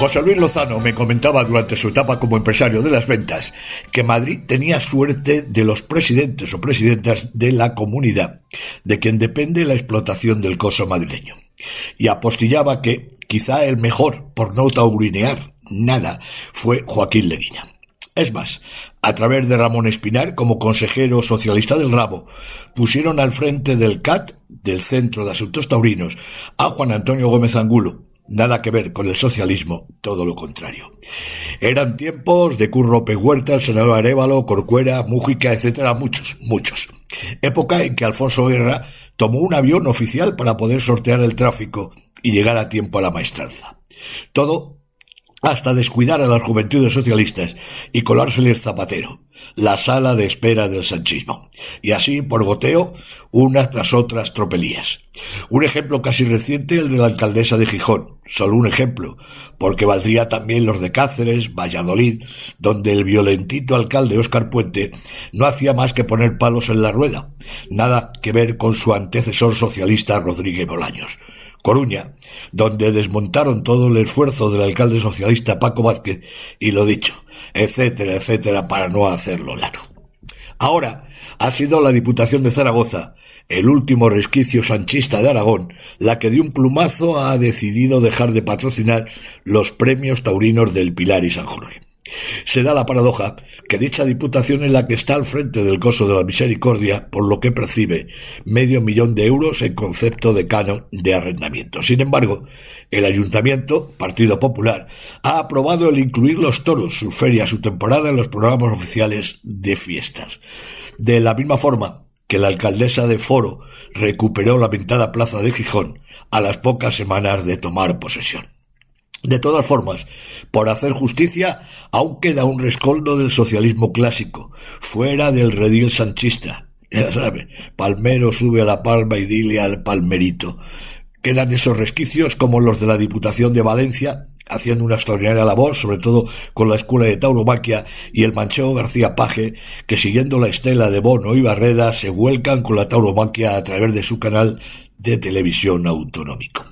José Luis Lozano me comentaba durante su etapa como empresario de las ventas que Madrid tenía suerte de los presidentes o presidentas de la comunidad, de quien depende la explotación del coso madrileño. Y apostillaba que quizá el mejor, por no taurinear nada, fue Joaquín Leguina. Es más, a través de Ramón Espinar, como consejero socialista del Rabo, pusieron al frente del CAT, del Centro de Asuntos Taurinos, a Juan Antonio Gómez Angulo, Nada que ver con el socialismo, todo lo contrario. Eran tiempos de Curro Huerta, el senador Arevalo, Corcuera, Mújica, etcétera, muchos, muchos. Época en que Alfonso Guerra tomó un avión oficial para poder sortear el tráfico y llegar a tiempo a la maestranza. Todo hasta descuidar a las juventudes socialistas y colársele el zapatero, la sala de espera del sanchismo. Y así, por goteo, unas tras otras tropelías. Un ejemplo casi reciente, el de la alcaldesa de Gijón. Solo un ejemplo, porque valdría también los de Cáceres, Valladolid, donde el violentito alcalde Óscar Puente no hacía más que poner palos en la rueda. Nada que ver con su antecesor socialista Rodríguez Bolaños. Coruña, donde desmontaron todo el esfuerzo del alcalde socialista Paco Vázquez y lo dicho, etcétera, etcétera, para no hacerlo largo. Ahora ha sido la Diputación de Zaragoza, el último resquicio sanchista de Aragón, la que de un plumazo ha decidido dejar de patrocinar los premios taurinos del Pilar y San Jorge. Se da la paradoja que dicha diputación es la que está al frente del coso de la misericordia, por lo que percibe medio millón de euros en concepto de canon de arrendamiento. Sin embargo, el ayuntamiento, Partido Popular, ha aprobado el incluir los toros, su feria, su temporada en los programas oficiales de fiestas. De la misma forma que la alcaldesa de Foro recuperó la pintada plaza de Gijón a las pocas semanas de tomar posesión. De todas formas, por hacer justicia, aún queda un rescoldo del socialismo clásico, fuera del redil sanchista. Ya sabe, Palmero sube a la palma y dile al palmerito. Quedan esos resquicios como los de la Diputación de Valencia, haciendo una extraordinaria labor, sobre todo con la Escuela de Tauromaquia y el mancheo García Paje, que siguiendo la estela de Bono y Barreda se vuelcan con la tauromaquia a través de su canal de televisión autonómico.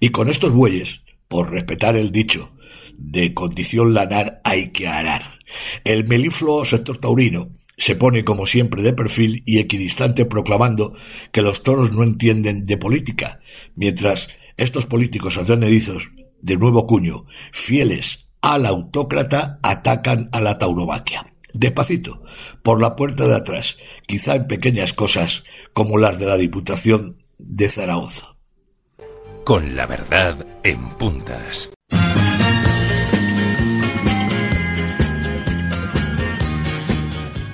Y con estos bueyes, por respetar el dicho, de condición lanar hay que arar. El melifluo sector taurino se pone como siempre de perfil y equidistante proclamando que los toros no entienden de política, mientras estos políticos adrenedizos, de nuevo cuño, fieles al autócrata, atacan a la tauromaquia. Despacito, por la puerta de atrás, quizá en pequeñas cosas como las de la Diputación de Zaragoza con la verdad en puntas.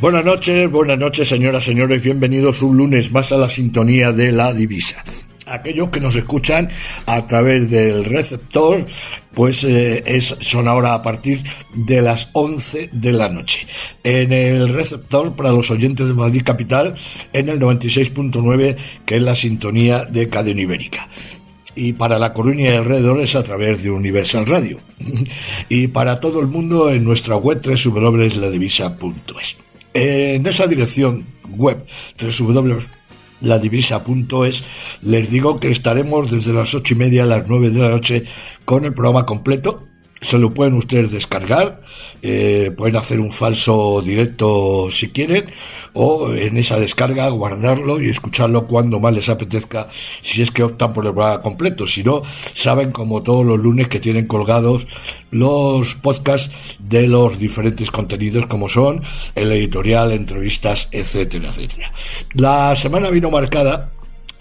Buenas noches, buenas noches señoras, señores, bienvenidos un lunes más a la sintonía de la divisa aquellos que nos escuchan a través del receptor, pues eh, es, son ahora a partir de las 11 de la noche. En el receptor, para los oyentes de Madrid Capital, en el 96.9, que es la sintonía de Cadena Ibérica y para La Coruña y alrededores a través de Universal Radio. y para todo el mundo en nuestra web www.ladivisa.es. En esa dirección web www.ladivisa.es les digo que estaremos desde las ocho y media a las nueve de la noche con el programa completo se lo pueden ustedes descargar, eh, pueden hacer un falso directo si quieren, o en esa descarga guardarlo y escucharlo cuando más les apetezca, si es que optan por el programa completo. Si no, saben como todos los lunes que tienen colgados los podcasts de los diferentes contenidos como son el editorial, entrevistas, etcétera, etcétera. La semana vino marcada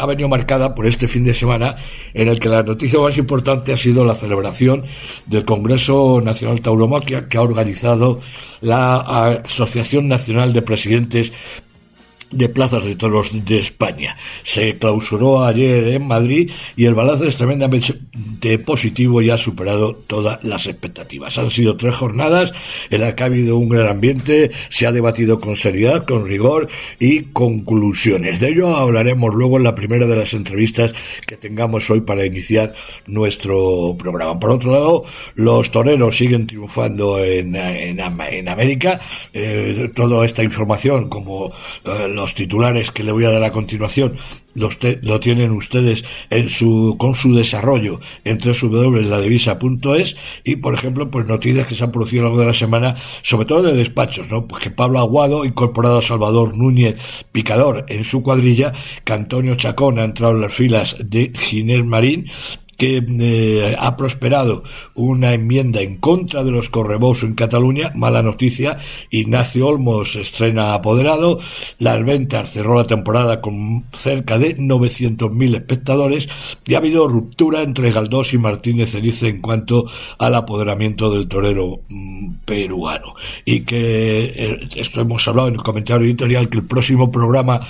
ha venido marcada por este fin de semana en el que la noticia más importante ha sido la celebración del Congreso Nacional Tauromaquia que ha organizado la Asociación Nacional de Presidentes de plazas de toros de España. Se clausuró ayer en Madrid y el balance es tremendamente positivo y ha superado todas las expectativas. Han sido tres jornadas en las que ha habido un gran ambiente, se ha debatido con seriedad, con rigor y conclusiones. De ello hablaremos luego en la primera de las entrevistas que tengamos hoy para iniciar nuestro programa. Por otro lado, los toreros siguen triunfando en, en, América. Eh, toda esta información, como eh, los titulares que le voy a dar a continuación los lo tienen ustedes en su, con su desarrollo en www.ladivisa.es y, por ejemplo, pues noticias que se han producido a lo largo de la semana, sobre todo de despachos, ¿no? Pues que Pablo Aguado, incorporado a Salvador Núñez Picador en su cuadrilla, que Antonio Chacón ha entrado en las filas de Ginés Marín, que eh, ha prosperado una enmienda en contra de los correbous en Cataluña. Mala noticia, Ignacio Olmos estrena apoderado. Las ventas cerró la temporada con cerca de 900.000 espectadores y ha habido ruptura entre Galdós y Martínez Cerice en cuanto al apoderamiento del torero mm, peruano. Y que eh, esto hemos hablado en el comentario editorial que el próximo programa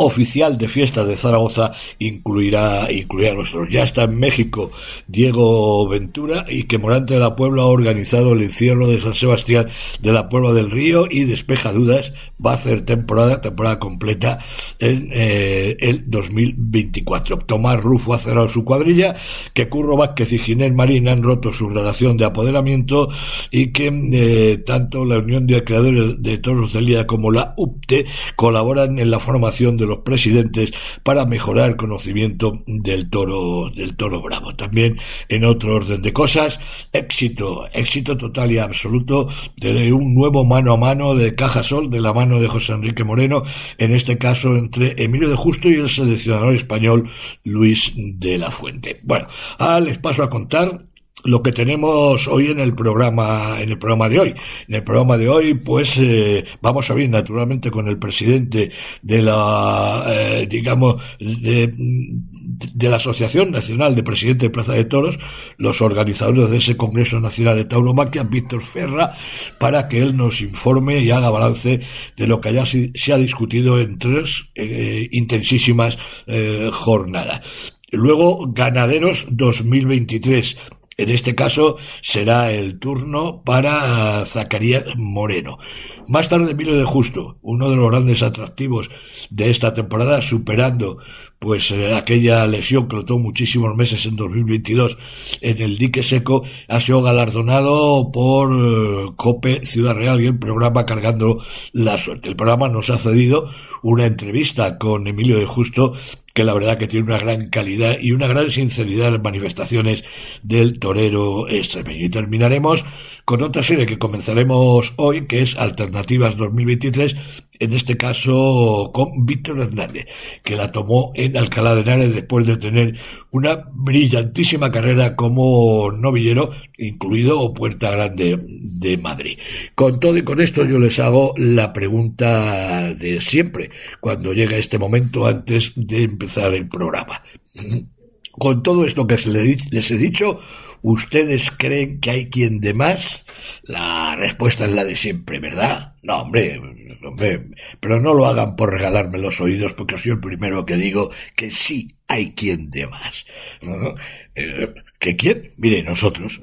oficial de fiestas de Zaragoza incluirá, incluirá a nuestros. Ya está en México Diego Ventura y que Morante de la Puebla ha organizado el encierro de San Sebastián de la Puebla del Río y despeja dudas, va a hacer temporada, temporada completa en eh, el 2024. Tomás Rufo ha cerrado su cuadrilla, que Curro Vázquez y Ginés Marín han roto su relación de apoderamiento y que eh, tanto la Unión de Creadores de Toros de Lía como la UPTE colaboran en la formación de los presidentes para mejorar el conocimiento del toro, del toro bravo. También en otro orden de cosas, éxito, éxito total y absoluto de un nuevo mano a mano de Caja Sol de la mano de José Enrique Moreno, en este caso entre Emilio de Justo y el seleccionador español Luis de la Fuente. Bueno, ahora les paso a contar lo que tenemos hoy en el programa en el programa de hoy. En el programa de hoy pues eh, vamos a ver naturalmente con el presidente de la eh, digamos de, de, la asociación nacional de presidente de Plaza de Toros los organizadores de ese congreso nacional de tauromaquia Víctor Ferra para que él nos informe y haga balance de lo que allá se, ha discutido en tres eh, intensísimas jornadas. Luego, Ganaderos 2023 en este caso será el turno para Zacarías Moreno. Más tarde Emilio de Justo, uno de los grandes atractivos de esta temporada, superando pues eh, aquella lesión que lo muchísimos meses en 2022 en el dique seco, ha sido galardonado por eh, COPE Ciudad Real y el programa Cargando la Suerte. El programa nos ha cedido una entrevista con Emilio de Justo que la verdad que tiene una gran calidad y una gran sinceridad en las manifestaciones del torero extremeño. Y terminaremos con otra serie que comenzaremos hoy, que es Alternativas 2023, en este caso con Víctor Hernández, que la tomó en Alcalá de Henares después de tener una brillantísima carrera como novillero, incluido Puerta Grande de Madrid. Con todo y con esto yo les hago la pregunta de siempre, cuando llega este momento antes de empezar el programa. Con todo esto que les he dicho, ¿ustedes creen que hay quien de más? La respuesta es la de siempre, ¿verdad? No, hombre, hombre, pero no lo hagan por regalarme los oídos porque soy el primero que digo que sí hay quien de más. Eh, ¿Que quién? Mire, nosotros,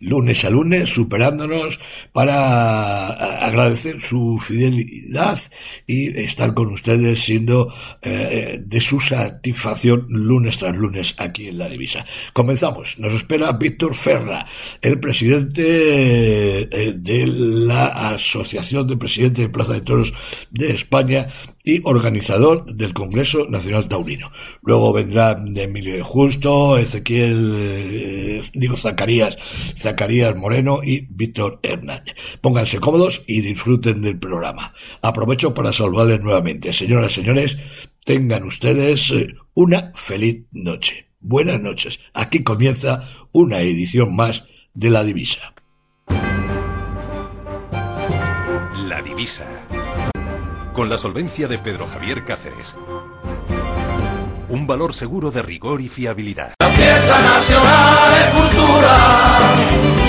lunes a lunes, superándonos para agradecer su fidelidad y estar con ustedes siendo eh, de su satisfacción lunes tras lunes aquí en la divisa. Comenzamos. Nos espera Víctor Ferra, el presidente eh, de la Asociación de Presidentes de Plaza de Toros de España y organizador del Congreso Nacional Taurino. Luego vendrá Emilio Justo, Ezequiel, eh, Zacarías, Zacarías Moreno y Víctor Hernández. Pónganse cómodos y disfruten del programa. Aprovecho para saludarles nuevamente. Señoras y señores, tengan ustedes eh, una feliz noche. Buenas noches. Aquí comienza una edición más de La Divisa. La Divisa con la solvencia de Pedro Javier Cáceres. Un valor seguro de rigor y fiabilidad. La fiesta nacional es cultura,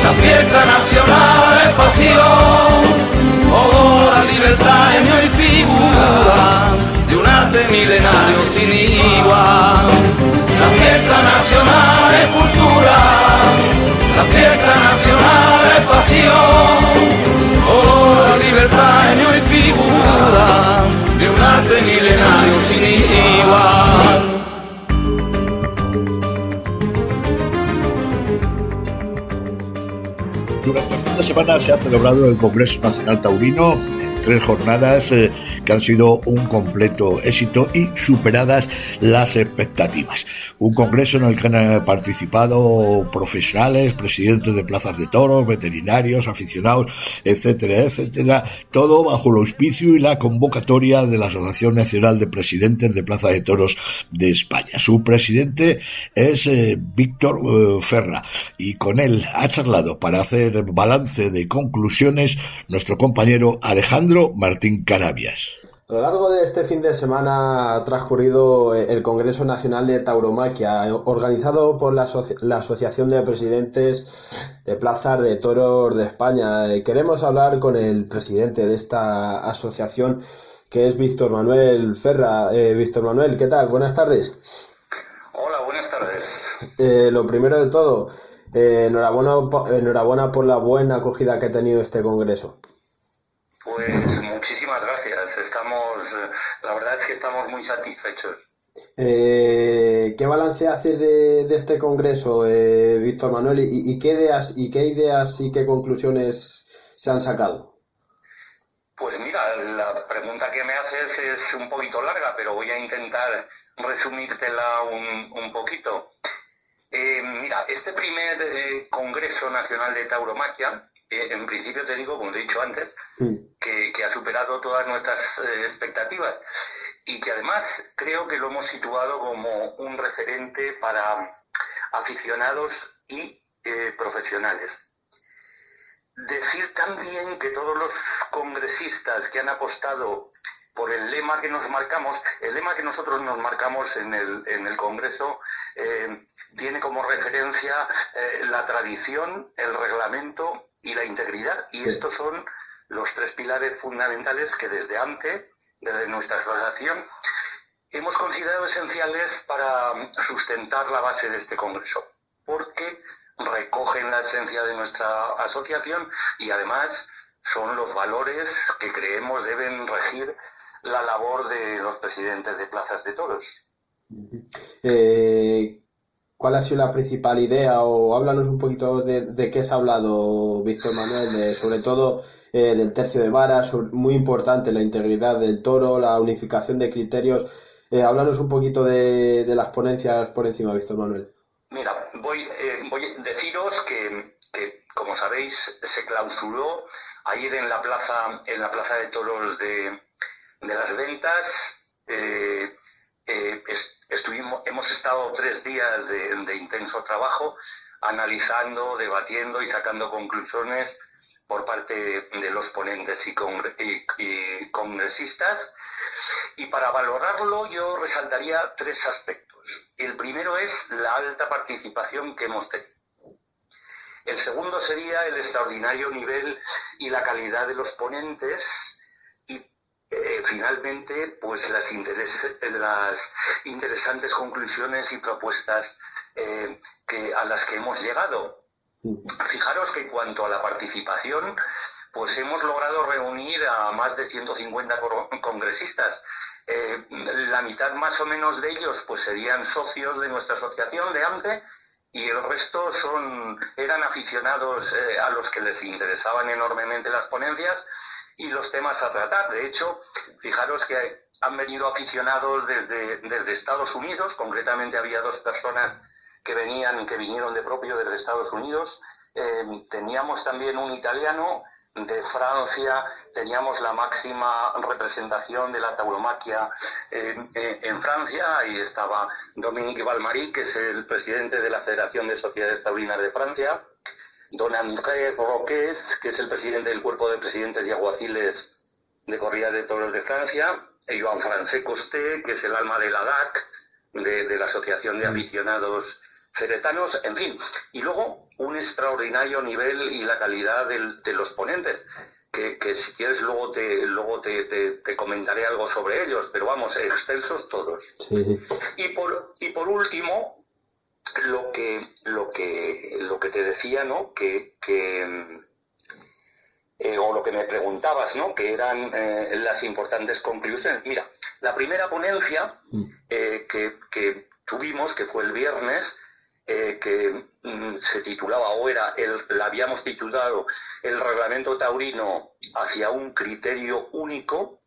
la fiesta nacional es pasión, oh, la libertad es mi figura de un arte milenario sin igual. La fiesta nacional es cultura, la fiesta nacional es pasión Oh, la libertad en mi figura de un sin igual. Durante el fin de semana se ha celebrado el Congreso Nacional Taurino tres jornadas eh, que han sido un completo éxito y superadas las expectativas. Un congreso en el que han participado profesionales, presidentes de plazas de toros, veterinarios, aficionados, etcétera, etcétera, todo bajo el auspicio y la convocatoria de la Asociación Nacional de Presidentes de Plaza de Toros de España. Su presidente es eh, Víctor eh, Ferra y con él ha charlado para hacer balance de conclusiones nuestro compañero Alejandro Martín Carabias. A lo largo de este fin de semana ha transcurrido el Congreso Nacional de Tauromaquia, organizado por la, Asociación de Presidentes de Plazas de Toros de España. Queremos hablar con el presidente de esta asociación, que es Víctor Manuel Ferra. Eh, Víctor Manuel, ¿qué tal? Buenas tardes. Hola, buenas tardes. Eh, lo primero de todo, eh, enhorabuena, enhorabuena por la buena acogida que ha tenido este Congreso. Pues muchísimas gracias. Estamos, la verdad es que estamos muy satisfechos. Eh, ¿Qué balance haces de, este congreso, eh, Víctor Manuel? Y, qué ideas y qué ideas y qué conclusiones se han sacado? Pues mira, la pregunta que me haces es un poquito larga, pero voy a intentar resumírtela un, un poquito. Eh, mira, este primer eh, Congreso Nacional de Tauromaquia, eh, en principio te digo, como te he dicho antes, que, ha superado todas nuestras expectativas y que además creo que lo hemos situado como un referente para aficionados y profesionales. Decir también que todos los congresistas que han apostado por el lema que nos marcamos, el lema que nosotros nos marcamos en el, en el Congreso eh, tiene como referencia eh, la tradición, el reglamento y la integridad. Y estos son los tres pilares fundamentales que desde antes, desde nuestra asociación, hemos considerado esenciales para sustentar la base de este Congreso, porque recogen la esencia de nuestra asociación y además son los valores que creemos deben regir la labor de los presidentes de plazas de toros. Eh, ¿Cuál ha sido la principal idea? O háblanos un poquito de, qué has hablado, Víctor Manuel, sobre todo eh, del tercio de varas, muy importante la integridad del toro, la unificación de criterios. Eh, háblanos un poquito de, las ponencias por encima, Víctor Manuel. Mira, voy, eh, voy a deciros que, como sabéis, se clausuró ayer en la plaza, en la plaza de toros de, de las ventas. Eh, estuvimos, hemos estado tres días de, intenso trabajo analizando, debatiendo y sacando conclusiones por parte de los ponentes y, congresistas. Y para valorarlo yo resaltaría tres aspectos. El primero es la alta participación que hemos tenido. El segundo sería el extraordinario nivel y la calidad de los ponentes eh, finalmente, pues las, las interesantes conclusiones y propuestas eh, que, a las que hemos llegado. Fijaros que en cuanto a la participación, pues hemos logrado reunir a más de 150 congresistas. Eh, la mitad más o menos de ellos pues serían socios de nuestra asociación de AMPE y el resto son eran aficionados a los que les interesaban enormemente las ponencias y los temas a tratar. De hecho, fijaros que han venido aficionados desde, Estados Unidos, concretamente había dos personas que venían, que vinieron de propio desde Estados Unidos. Eh, teníamos también un italiano de Francia, teníamos la máxima representación de la tauromaquia en Francia, ahí estaba Dominique Valmarí, que es el presidente de la Federación de Sociedades Taurinas de Francia, don André Roquez, que es el presidente del Cuerpo de Presidentes y Aguaciles de Corrida de Toros de Francia, e Joan Francé Costé, que es el alma de la DAC, de, la Asociación de. Aficionados Ceretanos, en fin. Y luego un extraordinario nivel y la calidad de los ponentes. Que, si quieres luego te luego te, comentaré algo sobre ellos, pero vamos, excelsos todos. Y, por, y por último, lo que, lo que, lo que te decía, ¿no? Que, eh, o lo que me preguntabas, ¿no? Que eran eh, las importantes conclusiones. Mira, la primera ponencia mm. eh, que, tuvimos, que fue el viernes, que mm, se titulaba, o era, el, la habíamos titulado El reglamento taurino hacia un criterio único,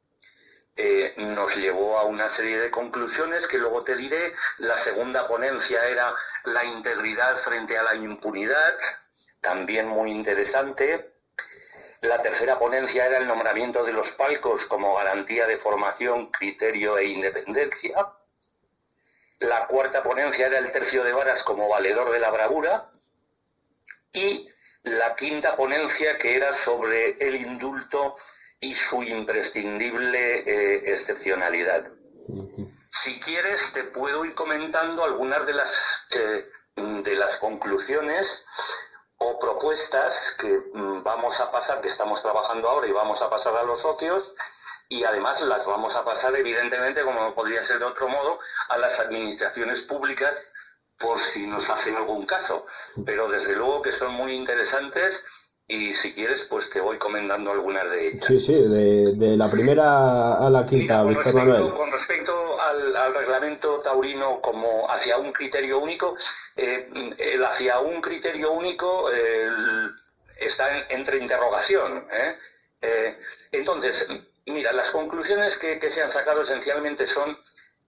eh, nos llevó a una serie de conclusiones que luego te diré. La segunda ponencia era la integridad frente a la impunidad, también muy interesante. La tercera ponencia era el nombramiento de los palcos como garantía de formación, criterio e independencia. La cuarta ponencia era el tercio de varas como valedor de la bravura. Y la quinta ponencia que era sobre el indulto y su imprescindible eh, excepcionalidad. Si quieres, te puedo ir comentando algunas de las, eh, de las conclusiones o propuestas que mm, vamos a pasar, que estamos trabajando ahora y vamos a pasar a los socios, y además las vamos a pasar, evidentemente, como no podría ser de otro modo, a las administraciones públicas por si nos hacen algún caso. Pero desde luego que son muy interesantes y si quieres, pues te voy comentando algunas de ellas. Sí, sí, de, la primera a la quinta, con, respecto, con respecto al, reglamento taurino como hacia un criterio único, eh, el hacia un criterio único está entre interrogación. ¿eh? Eh, entonces, mira, las conclusiones que, que se han sacado esencialmente son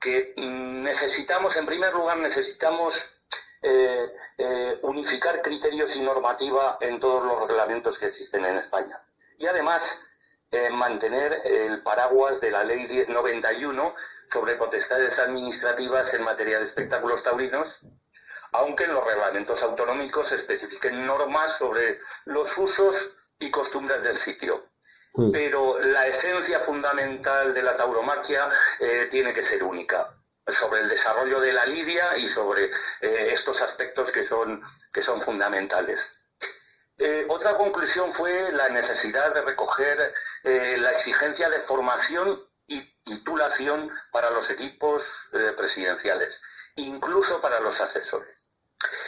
que mm, necesitamos, en primer lugar, necesitamos eh, eh, unificar criterios y normativa en todos los reglamentos que existen en España. Y además, eh, mantener el paraguas de la Ley 1091 sobre potestades administrativas en materia de espectáculos taurinos, aunque en los reglamentos autonómicos se especifiquen normas sobre los usos y costumbres del sitio. Pero la esencia fundamental de la tauromaquia tiene que ser única sobre el desarrollo de la lidia y sobre eh, estos aspectos que son, que son fundamentales. Eh, otra conclusión fue la necesidad de recoger eh, la exigencia de formación y titulación para los equipos presidenciales, incluso para los asesores.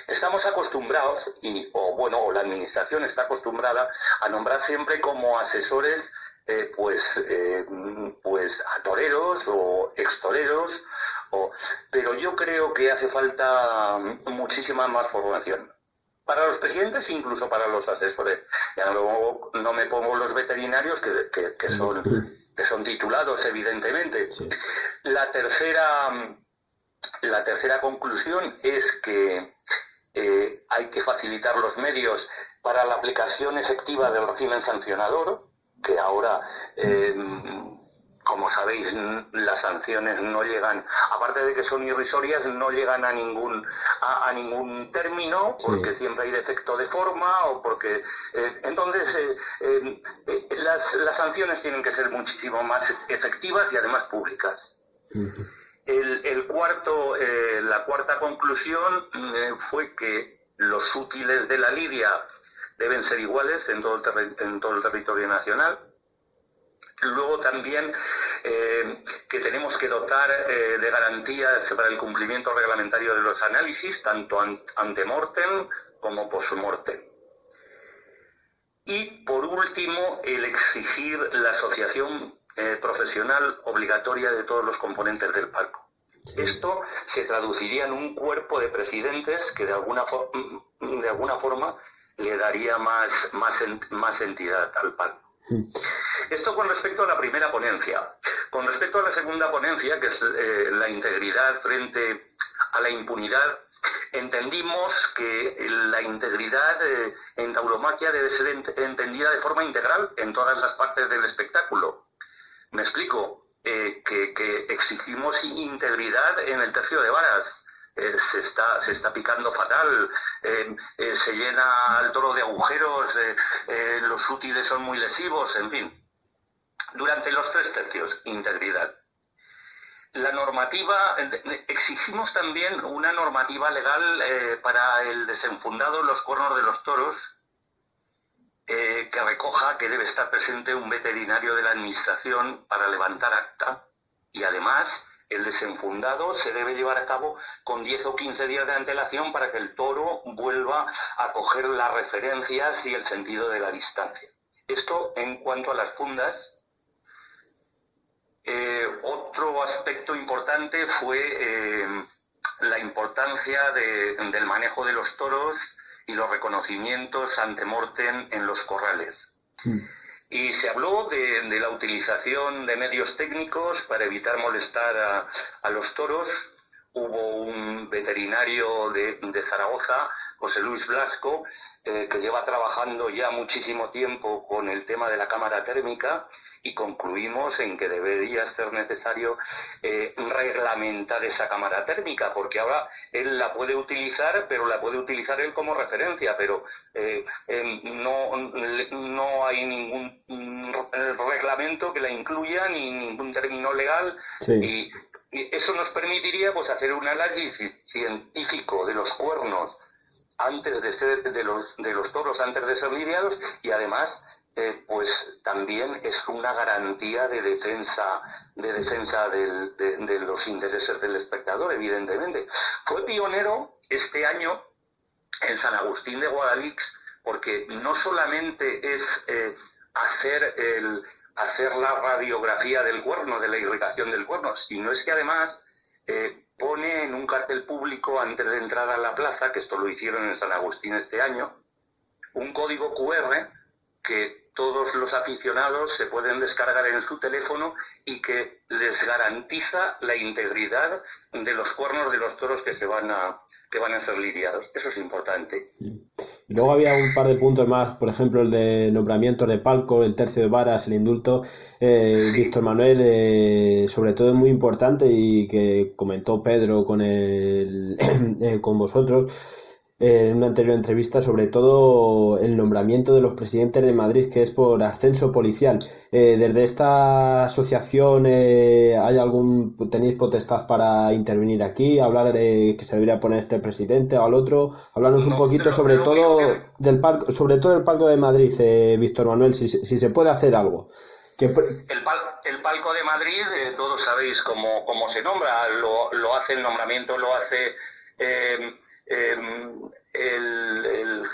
Estamos acostumbrados, y, o bueno, o la administración está acostumbrada a nombrar siempre como asesores pues, pues a toreros o extoreros pero yo creo que hace falta muchísima más formación. Para los presidentes, incluso para los asesores. Ya no, no me pongo los veterinarios que, son, que son titulados, evidentemente. La, tercera, la tercera conclusión es que eh, hay que facilitar los medios para la aplicación efectiva del régimen sancionador, que ahora eh, como sabéis, las sanciones no llegan, aparte de que son irrisorias, no llegan a ningún a, ningún término, porque siempre hay defecto de forma o porque eh, entonces eh, eh, las, las, sanciones tienen que ser muchísimo más efectivas y además públicas. el, cuarto, la cuarta conclusión fue que los útiles de la lidia deben ser iguales en todo en todo el territorio nacional Luego también eh, que tenemos que dotar eh, de garantías para el cumplimiento reglamentario de los análisis, tanto ante mortem como post-mortem. Y por último, el exigir la asociación eh, profesional obligatoria de todos los componentes del palco. Esto se traduciría en un cuerpo de presidentes que de alguna, de alguna forma le daría más, más, más entidad al palco. Esto con respecto a la primera ponencia. Con respecto a la segunda ponencia, que es eh, la integridad frente a la impunidad, entendimos que la integridad eh, en tauromaquia debe ser entendida de forma integral en todas las partes del espectáculo. Me explico, eh, que exigimos integridad en el tercio de varas, eh, se, está, se está picando fatal, eh, eh, se llena el toro de agujeros, los útiles son muy lesivos, en fin. Durante los tres tercios, integridad. La normativa, exigimos también una normativa legal para el desenfundado en los cuernos de los toros, que recoja que debe estar presente un veterinario de la Administración para levantar acta y además el desenfundado se debe llevar a cabo con 10 o 15 días de antelación para que el toro vuelva a coger las referencias y el sentido de la distancia. Esto en cuanto a las fundas. Eh, otro aspecto importante fue eh, la importancia del manejo de los toros y los reconocimientos ante mortem en los corrales. Y se habló de, la utilización de medios técnicos para evitar molestar a, los toros. Hubo un veterinario de, Zaragoza, José Luis Blasco, eh, que lleva trabajando ya muchísimo tiempo con el tema de la cámara térmica y concluimos en que debería ser necesario eh, reglamentar esa cámara térmica, porque ahora él la puede utilizar, pero la puede utilizar él como referencia, pero eh, no, no hay ningún reglamento que la incluya ni ningún término legal. Y, eso nos permitiría pues hacer un análisis científico de los cuernos antes de ser de los de los toros antes de ser lidiados y además eh, pues también es una garantía de defensa de defensa de, los intereses del espectador, evidentemente. Fue pionero este año en San Agustín de Guadalix, porque no solamente es eh, hacer el hacer la radiografía del cuerno, de la irrigación del cuerno, sino es que además eh, pone en un cartel público antes de entrar a la plaza, que esto lo hicieron en San Agustín este año, un código QR que todos los aficionados se pueden descargar en su teléfono y que les garantiza la integridad de los cuernos de los toros que se van a que van a ser lidiados. Eso es importante. Y luego había un par de puntos más, por ejemplo, el de nombramiento de palco, el tercio de varas, el indulto. Eh, Víctor Manuel, eh, sobre todo es muy importante y que comentó Pedro con, el, eh, con vosotros en una anterior entrevista sobre todo el nombramiento de los presidentes de Madrid, que es por ascenso policial. Eh, desde esta asociación, eh, ¿hay algún tenéis potestad para intervenir aquí, hablar de que se debería poner este presidente o al otro? Hablarnos un poquito sobre todo del parque, sobre todo el Palco de Madrid, eh, Víctor Manuel, si, si, se puede hacer algo. El, el, Palco de Madrid, todos sabéis cómo, cómo se nombra, lo, lo hace el nombramiento, lo hace El,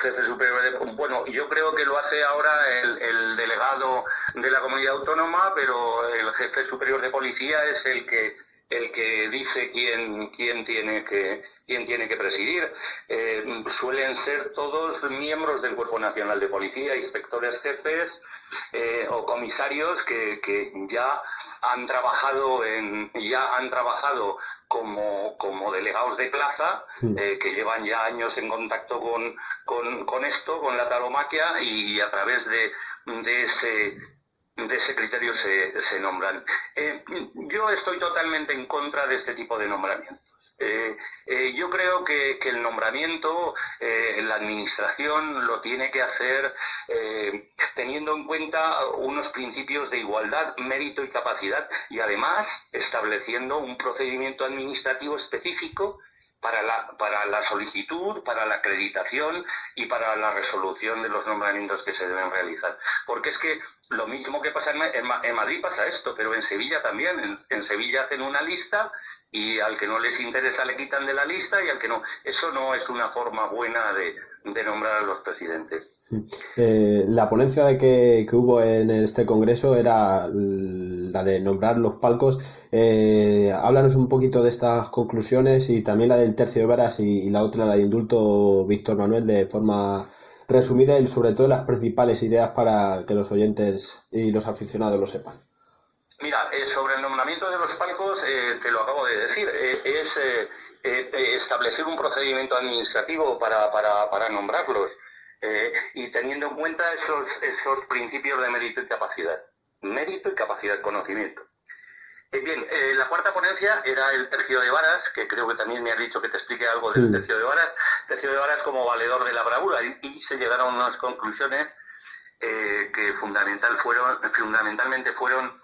jefe superior de... Bueno, yo creo que lo hace ahora el, delegado de la comunidad autónoma, pero el jefe superior de policía es el que el que dice quién, quién, tiene, que, quién tiene que presidir. Em, suelen ser todos miembros del Cuerpo Nacional de Policía, inspectores jefes eh, o comisarios que, que, ya han trabajado en, ya han trabajado como, como delegados de plaza, eh, que llevan ya años en contacto con, con, esto, con la talomaquia, y, a través de, de ese de ese criterio se, se nombran. Eh, yo estoy totalmente en contra de este tipo de nombramientos. Eh, eh, yo creo que, el nombramiento, eh, la administración lo tiene que hacer teniendo en cuenta unos principios de igualdad, mérito y capacidad y además estableciendo un procedimiento administrativo específico para la, para la solicitud, para la acreditación y para la resolución de los nombramientos que se deben realizar. Porque es que lo mismo que pasa en, Madrid pasa esto, pero en Sevilla también. en Sevilla hacen una lista y al que no les interesa le quitan de la lista y al que no. Eso no es una forma buena de, nombrar a los presidentes. Eh, la ponencia de que, hubo en este congreso era la de nombrar los palcos. Eh, háblanos un poquito de estas conclusiones y también la del tercio de varas y, la otra, la de indulto Víctor Manuel, de forma resumida y sobre todo las principales ideas para que los oyentes y los aficionados lo sepan. Mira, eh, sobre el nombramiento de los palcos, eh, te lo acabo de decir, eh, es establecer un procedimiento administrativo para, para, nombrarlos y teniendo en cuenta esos, esos principios de mérito y capacidad. Mérito y capacidad, conocimiento. bien, la cuarta ponencia era el tercio de varas, que creo que también me has dicho que te explique algo del tercio de varas. Tercio de varas como valedor de la bravura y, se llegaron a unas conclusiones que fundamental fueron, fundamentalmente fueron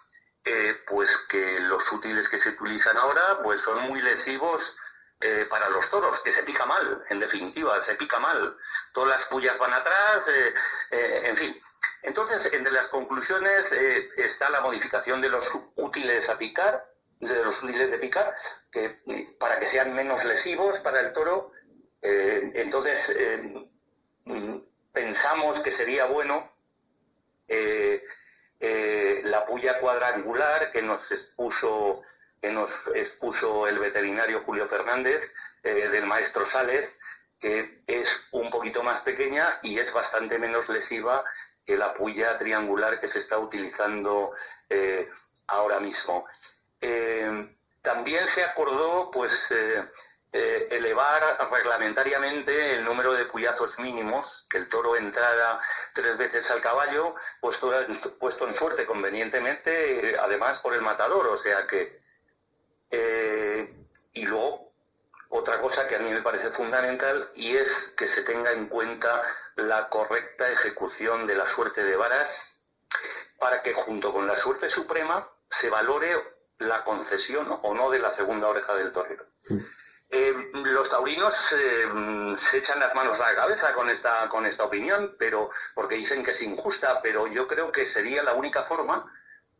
eh, pues que los útiles que se utilizan ahora pues son muy lesivos eh, para los toros, que se pica mal, en definitiva, se pica mal. Todas las pullas van atrás, eh, en fin. Entonces, entre las conclusiones está la modificación de los útiles a picar, de los útiles de picar, que, para que sean menos lesivos para el toro. entonces, pensamos que sería bueno eh, la puya cuadrangular que nos expuso que nos expuso el veterinario Julio Fernández eh, del maestro Sales, que es un poquito más pequeña y es bastante menos lesiva la puya triangular que se está utilizando eh, ahora mismo. Eh, también se acordó, pues, elevar reglamentariamente el número de puyazos mínimos, que el toro entrara tres veces al caballo, puesto, puesto en suerte convenientemente, además por el matador, o sea que... y luego otra cosa que a mí me parece fundamental y es que se tenga en cuenta la correcta ejecución de la suerte de varas para que junto con la suerte suprema se valore la concesión o no de la segunda oreja del torero. Eh, los taurinos eh, se echan las manos a la cabeza con esta, con esta opinión, pero porque dicen que es injusta, pero yo creo que sería la única forma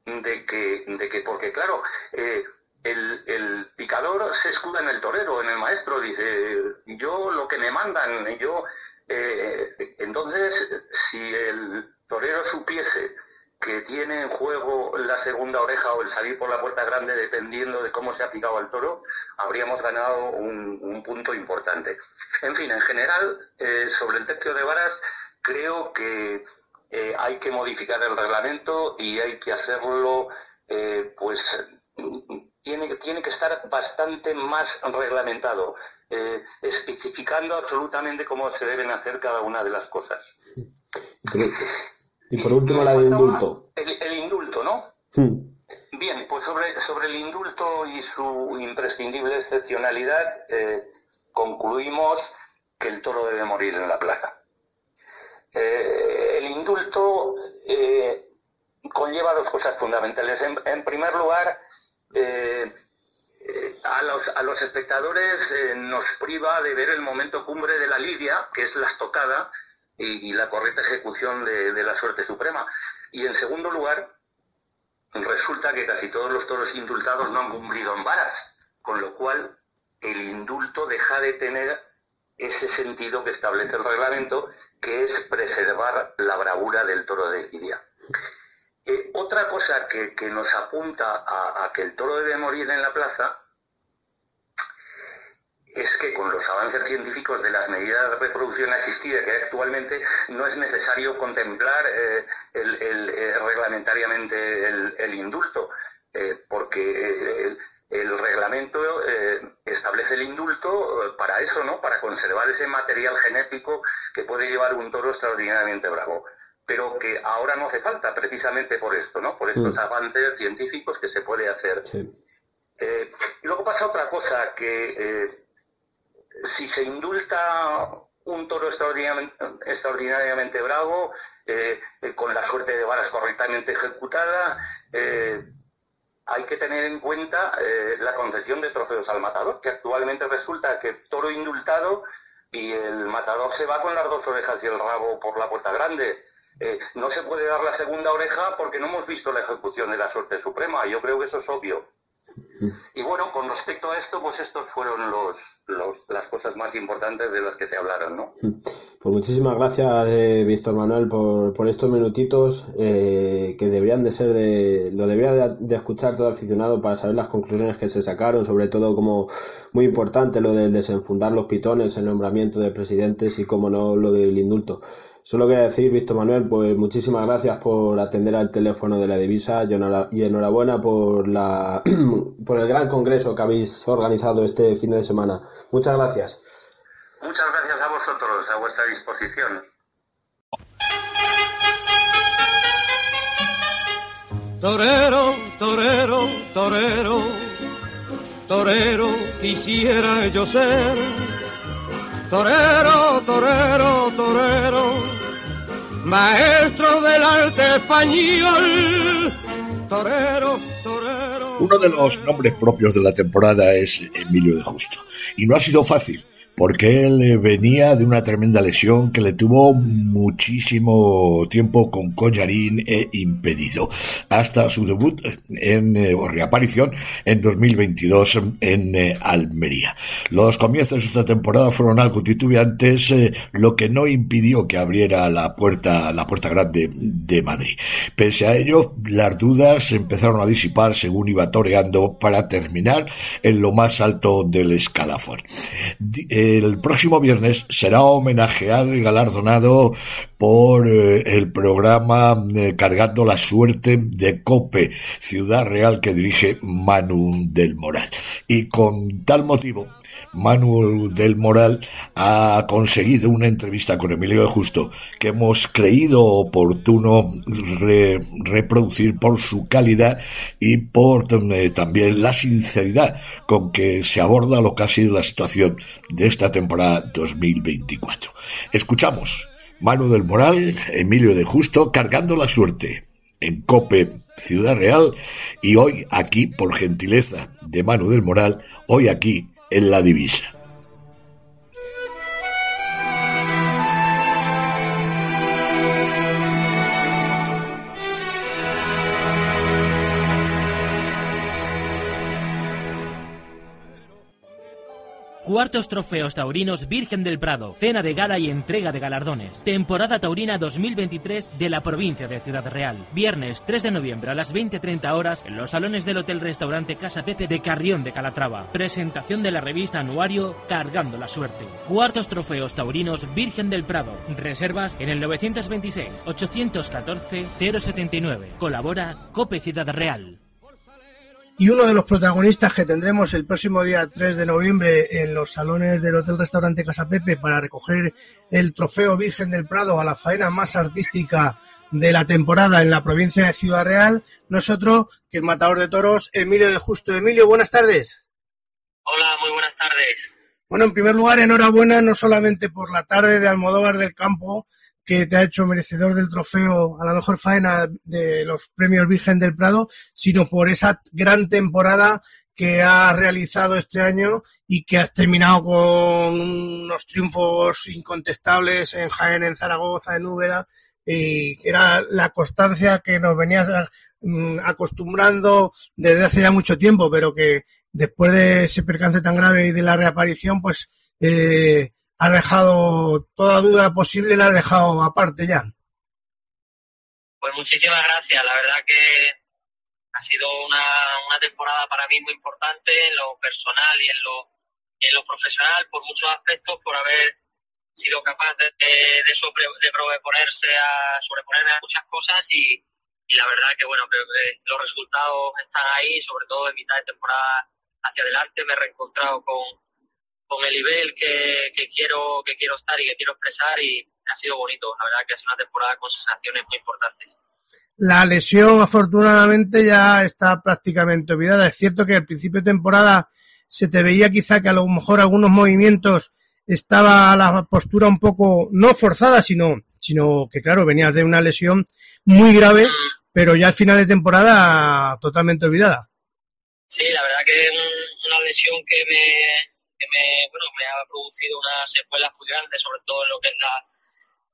de que, de que porque claro, eh, el, el, picador se escuda en el torero, en el maestro, dice, yo lo que me mandan, yo... Eh, entonces, si el torero supiese que tiene en juego la segunda oreja o el salir por la puerta grande, dependiendo de cómo se ha picado al toro, habríamos ganado un, punto importante. En fin, en general, eh, sobre el tercio de varas, creo que eh, hay que modificar el reglamento y hay que hacerlo, pues tiene, tiene que estar bastante más reglamentado, eh, especificando absolutamente cómo se deben hacer cada una de las cosas. Y por último, la del indulto. El, indulto, ¿no? Bien, pues sobre, sobre el indulto y su imprescindible excepcionalidad, eh, concluimos que el toro debe morir en la plaza. Eh, el indulto conlleva dos cosas fundamentales. en primer lugar, eh, eh, a, los, espectadores eh, nos priva de ver el momento cumbre de la lidia, que es la estocada y, la correcta ejecución de, la suerte suprema. Y en segundo lugar, resulta que casi todos los toros indultados no han cumplido en varas, con lo cual el indulto deja de tener ese sentido que establece el reglamento, que es preservar la bravura del toro de lidia. Eh, otra cosa que, nos apunta a, que el toro debe morir en la plaza es que con los avances científicos de las medidas de reproducción asistida que hay actualmente no es necesario contemplar eh, eh, reglamentariamente el, indulto, porque el reglamento establece el indulto para eso, ¿no? Para conservar ese material genético que puede llevar un toro extraordinariamente bravo pero que ahora no hace falta precisamente por esto, ¿no? Por estos mm. avances científicos que se puede hacer. Eh, y luego pasa otra cosa, que eh, si se indulta un toro extraordinariamente, bravo, eh, con la suerte de varas correctamente ejecutada, hay que tener en cuenta la concesión de trofeos al matador, que actualmente resulta que toro indultado y el matador se va con las dos orejas y el rabo por la puerta grande eh, no se puede dar la segunda oreja porque no hemos visto la ejecución de la suerte suprema. Yo creo que eso es obvio. Y bueno, con respecto a esto, pues estos fueron los, las cosas más importantes de las que se hablaron, ¿no? Pues muchísimas gracias, eh, Víctor Manuel, por, por estos minutitos eh, que deberían de ser de, lo debería de, escuchar todo aficionado para saber las conclusiones que se sacaron, sobre todo como muy importante lo de desenfundar los pitones, el nombramiento de presidentes y como no lo del indulto. Solo quería decir, Víctor Manuel, pues muchísimas gracias por atender al teléfono de la divisa y enhorabuena por, la, por el gran congreso que habéis organizado este fin de semana. Muchas gracias. Muchas gracias a vosotros, a vuestra disposición. Torero, torero, torero, torero, quisiera yo ser. Torero, torero, torero maestro del arte español, torero, torero. Uno de los nombres propios de la temporada es Emilio de Justo, y no ha sido fácil porque él eh, venía de una tremenda lesión que le tuvo muchísimo tiempo con collarín e impedido, hasta su debut en, eh, o reaparición en 2022 en eh, Almería. Los comienzos de esta temporada fueron algo titubeantes, lo que no impidió que abriera la puerta, la puerta grande de Madrid. Pese a ello, las dudas empezaron a disipar según iba toreando para terminar en lo más alto del escalafón el próximo viernes será homenajeado y galardonado por eh, el programa eh, Cargando la Suerte de COPE, Ciudad Real, que dirige Manu del Moral. Y con tal motivo, Manuel del Moral ha conseguido una entrevista con Emilio de Justo que hemos creído oportuno reproducir por su calidad y por eh, también la sinceridad con que se aborda lo que ha sido la situación de esta temporada 2024. Escuchamos Manu del Moral, Emilio de Justo, cargando la suerte en Cope Ciudad Real y hoy aquí, por gentileza de Manu del Moral, hoy aquí en la divisa. Cuartos trofeos taurinos Virgen del Prado, cena de gala y entrega de galardones. Temporada taurina 2023 de la provincia de Ciudad Real. Viernes 3 de noviembre a las 20.30 horas en los salones del Hotel Restaurante Casa Pepe de Carrión de Calatrava. Presentación de la revista anuario Cargando la Suerte. Cuartos trofeos taurinos Virgen del Prado. Reservas en el 926 814 079. Colabora Cope Ciudad Real. Y uno de los protagonistas que tendremos el próximo día 3 de noviembre en los salones del Hotel Restaurante Casa Pepe para recoger el trofeo Virgen del Prado a la faena más artística de la temporada en la provincia de Ciudad Real, nosotros, que el matador de toros, Emilio de Justo. Emilio, buenas tardes. Hola, muy buenas tardes. Bueno, en primer lugar, enhorabuena no solamente por la tarde de Almodóvar del Campo, que te ha hecho merecedor del trofeo a la mejor faena de los premios Virgen del Prado, sino por esa gran temporada que has realizado este año y que has terminado con unos triunfos incontestables en Jaén, en Zaragoza, en Úbeda, y era la constancia que nos venías mm, acostumbrando desde hace ya mucho tiempo, pero que después de ese percance tan grave y de la reaparición, pues eh, ha dejado toda duda posible, la ha dejado aparte ya. Pues muchísimas gracias, la verdad que ha sido una, una temporada para mí muy importante en lo personal y en lo, en lo profesional por muchos aspectos, por haber sido capaz de, de, de, sobre, de sobreponerse a, sobreponerme a muchas cosas y, y la verdad que bueno, creo que los resultados están ahí, sobre todo en mitad de temporada hacia adelante me he reencontrado con, con el nivel que, que, quiero, que quiero estar y que quiero expresar y ha sido bonito. La verdad que ha sido una temporada con sensaciones muy importantes. La lesión afortunadamente ya está prácticamente olvidada. Es cierto que al principio de temporada se te veía quizá que a lo mejor algunos movimientos estaba la postura un poco no forzada, sino, sino que claro, venías de una lesión muy grave, pero ya al final de temporada totalmente olvidada. Sí, la verdad que es una lesión que me, que me, bueno, me ha producido unas secuelas muy grandes, sobre todo en lo que es la,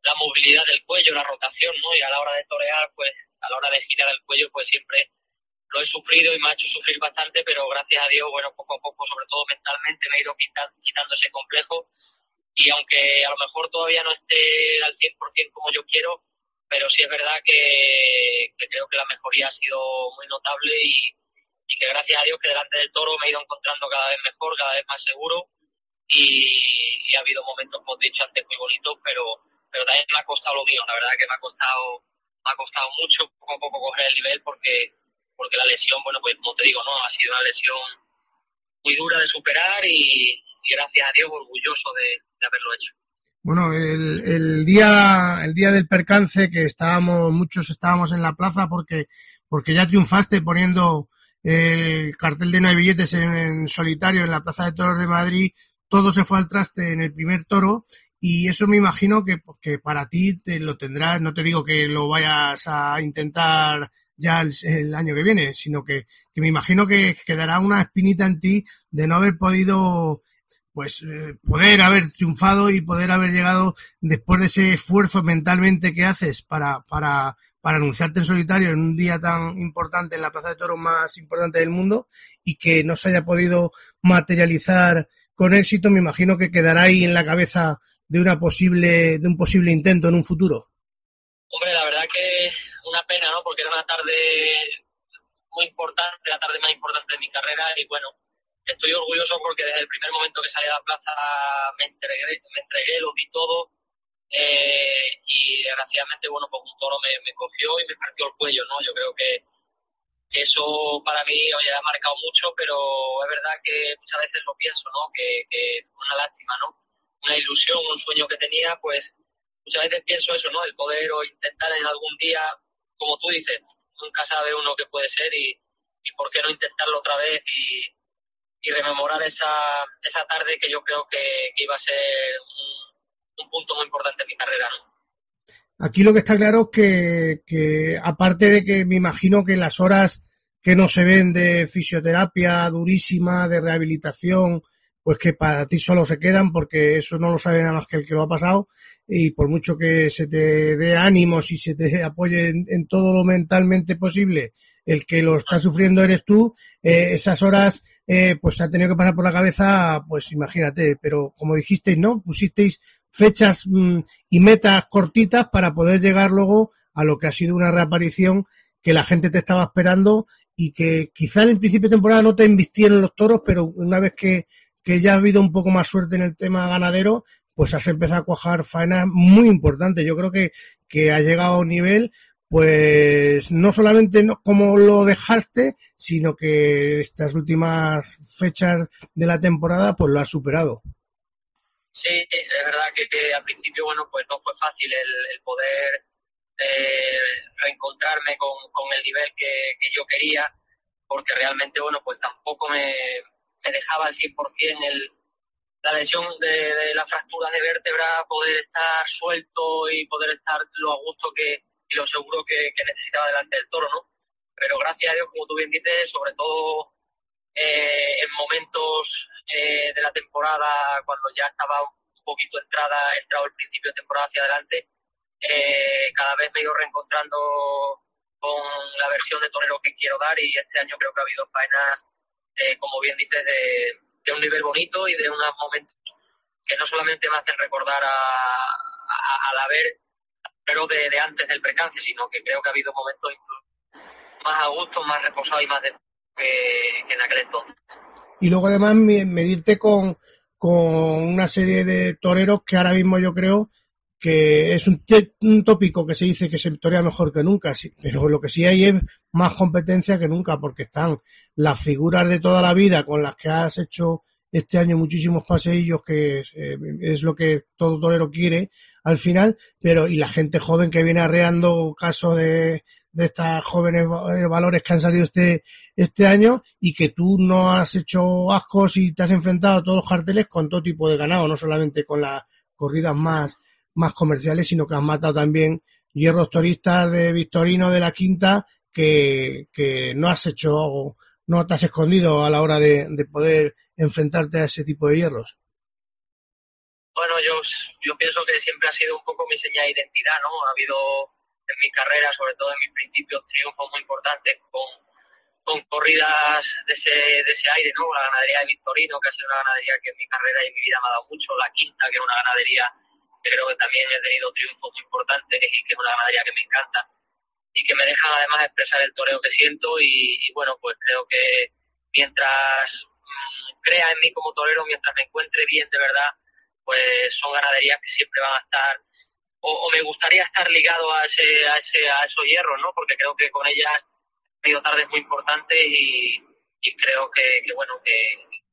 la movilidad del cuello, la rotación, ¿no? Y a la hora de torear, pues, a la hora de girar el cuello, pues siempre lo he sufrido y me ha hecho sufrir bastante, pero gracias a Dios, bueno, poco a poco, sobre todo mentalmente, me he ido quitando ese complejo y aunque a lo mejor todavía no esté al 100% como yo quiero, pero sí es verdad que, que creo que la mejoría ha sido muy notable y, y que gracias a Dios que delante del toro me he ido encontrando cada vez mejor, cada vez más seguro. Y, y ha habido momentos, como he dicho antes, muy bonitos, pero, pero también me ha costado lo mío, la verdad que me ha costado, me ha costado mucho poco a poco coger el nivel porque, porque la lesión, bueno, pues como te digo, no ha sido una lesión muy dura de superar y, y gracias a Dios orgulloso de, de haberlo hecho. Bueno, el, el, día el día del percance que estábamos muchos estábamos en la plaza porque porque ya triunfaste poniendo el cartel de no hay billetes en, solitario en la Plaza de Toros de Madrid, todo se fue al traste en el primer toro y eso me imagino que, para ti te lo tendrás, no te digo que lo vayas a intentar ya el, el año que viene, sino que, que, me imagino que quedará una espinita en ti de no haber podido pues eh, poder haber triunfado y poder haber llegado después de ese esfuerzo mentalmente que haces para, para, para anunciarte en solitario en un día tan importante en la plaza de toros más importante del mundo y que no se haya podido materializar con éxito, me imagino que quedará ahí en la cabeza de una posible, de un posible intento en un futuro. Hombre, la verdad que una pena, ¿no? Porque era una tarde muy importante, la tarde más importante de mi carrera y bueno, estoy orgulloso porque desde el primer momento que salí a la plaza me entregué, me entregué lo di todo eh, y desgraciadamente, bueno, pues un toro me, cogió y me partió el cuello, ¿no? Yo creo que, eso para mí oye, ha marcado mucho, pero es verdad que muchas veces lo pienso, ¿no? Que, que fue una lástima, ¿no? Una ilusión, un sueño que tenía, pues muchas veces pienso eso, ¿no? El poder o intentar en algún día, como tú dices, nunca sabe uno qué puede ser y, y por qué no intentarlo otra vez y, y rememorar esa, esa tarde que yo creo que, que iba a ser un, un, punto muy importante en mi carrera. Aquí lo que está claro es que, que, aparte de que me imagino que las horas que no se ven de fisioterapia durísima, de rehabilitación, pues que para ti solo se quedan porque eso no lo sabe nada más que el que lo ha pasado y por mucho que se te dé ánimos y se te apoye en, todo lo mentalmente posible, el que lo está sufriendo eres tú, eh, esas horas eh, pues ha tenido que pasar por la cabeza, pues imagínate, pero como dijisteis, ¿no? Pusisteis fechas mmm, y metas cortitas para poder llegar luego a lo que ha sido una reaparición que la gente te estaba esperando y que quizá en el principio de temporada no te invistieron los toros, pero una vez que que ya ha habido un poco más suerte en el tema ganadero, pues has empezado a cuajar faenas muy importantes. Yo creo que, que ha llegado a un nivel, pues no solamente no, como lo dejaste, sino que estas últimas fechas de la temporada, pues lo has superado. Sí, es verdad que, que al principio, bueno, pues no fue fácil el, poder eh, reencontrarme con, con, el nivel que, que yo quería, porque realmente, bueno, pues tampoco me, me dejaba al 100% el, la lesión de, de, la fractura de vértebra, poder estar suelto y poder estar lo a gusto que, y lo seguro que, que necesitaba delante del toro, ¿no? Pero gracias a Dios, como tú bien dices, sobre todo eh, en momentos eh, de la temporada, cuando ya estaba un poquito entrada, entrado el principio de temporada hacia adelante, eh, cada vez me he ido reencontrando con la versión de torero que quiero dar y este año creo que ha habido faenas eh, como bien dices, de, de, un nivel bonito y de unos momentos que no solamente me hacen recordar a, a, al haber, pero de, de, antes del precance, sino que creo que ha habido momentos incluso más a gusto, más reposados y más de que, que en aquel entonces. Y luego además medirte con, con una serie de toreros que ahora mismo yo creo que es un, un, tópico que se dice que se torea mejor que nunca, sí, pero lo que sí hay es más competencia que nunca, porque están las figuras de toda la vida con las que has hecho este año muchísimos paseillos, que es, eh, es lo que todo torero quiere al final, pero y la gente joven que viene arreando caso de, de estas jóvenes valores que han salido este, este año y que tú no has hecho ascos y te has enfrentado a todos los carteles con todo tipo de ganado, no solamente con las corridas más más comerciales, sino que han matado también hierros turistas de Victorino de la Quinta que, que no has hecho, no te has escondido a la hora de, de, poder enfrentarte a ese tipo de hierros. Bueno, yo, yo pienso que siempre ha sido un poco mi señal de identidad, ¿no? Ha habido en mi carrera, sobre todo en mis principios, triunfos muy importantes con, con corridas de ese, de ese aire, ¿no? La ganadería de Victorino, que ha sido una ganadería que en mi carrera y en mi vida me ha dado mucho, la Quinta, que es una ganadería creo que también he tenido triunfos muy importantes y que es una ganadería que me encanta y que me dejan además expresar el toreo que siento y, y bueno, pues creo que mientras mmm, crea en mí como torero, mientras me encuentre bien de verdad, pues son ganaderías que siempre van a estar o, me gustaría estar ligado a ese, a ese a esos hierros, ¿no? Porque creo que con ellas he tenido tardes muy importantes y, creo que, que, bueno, que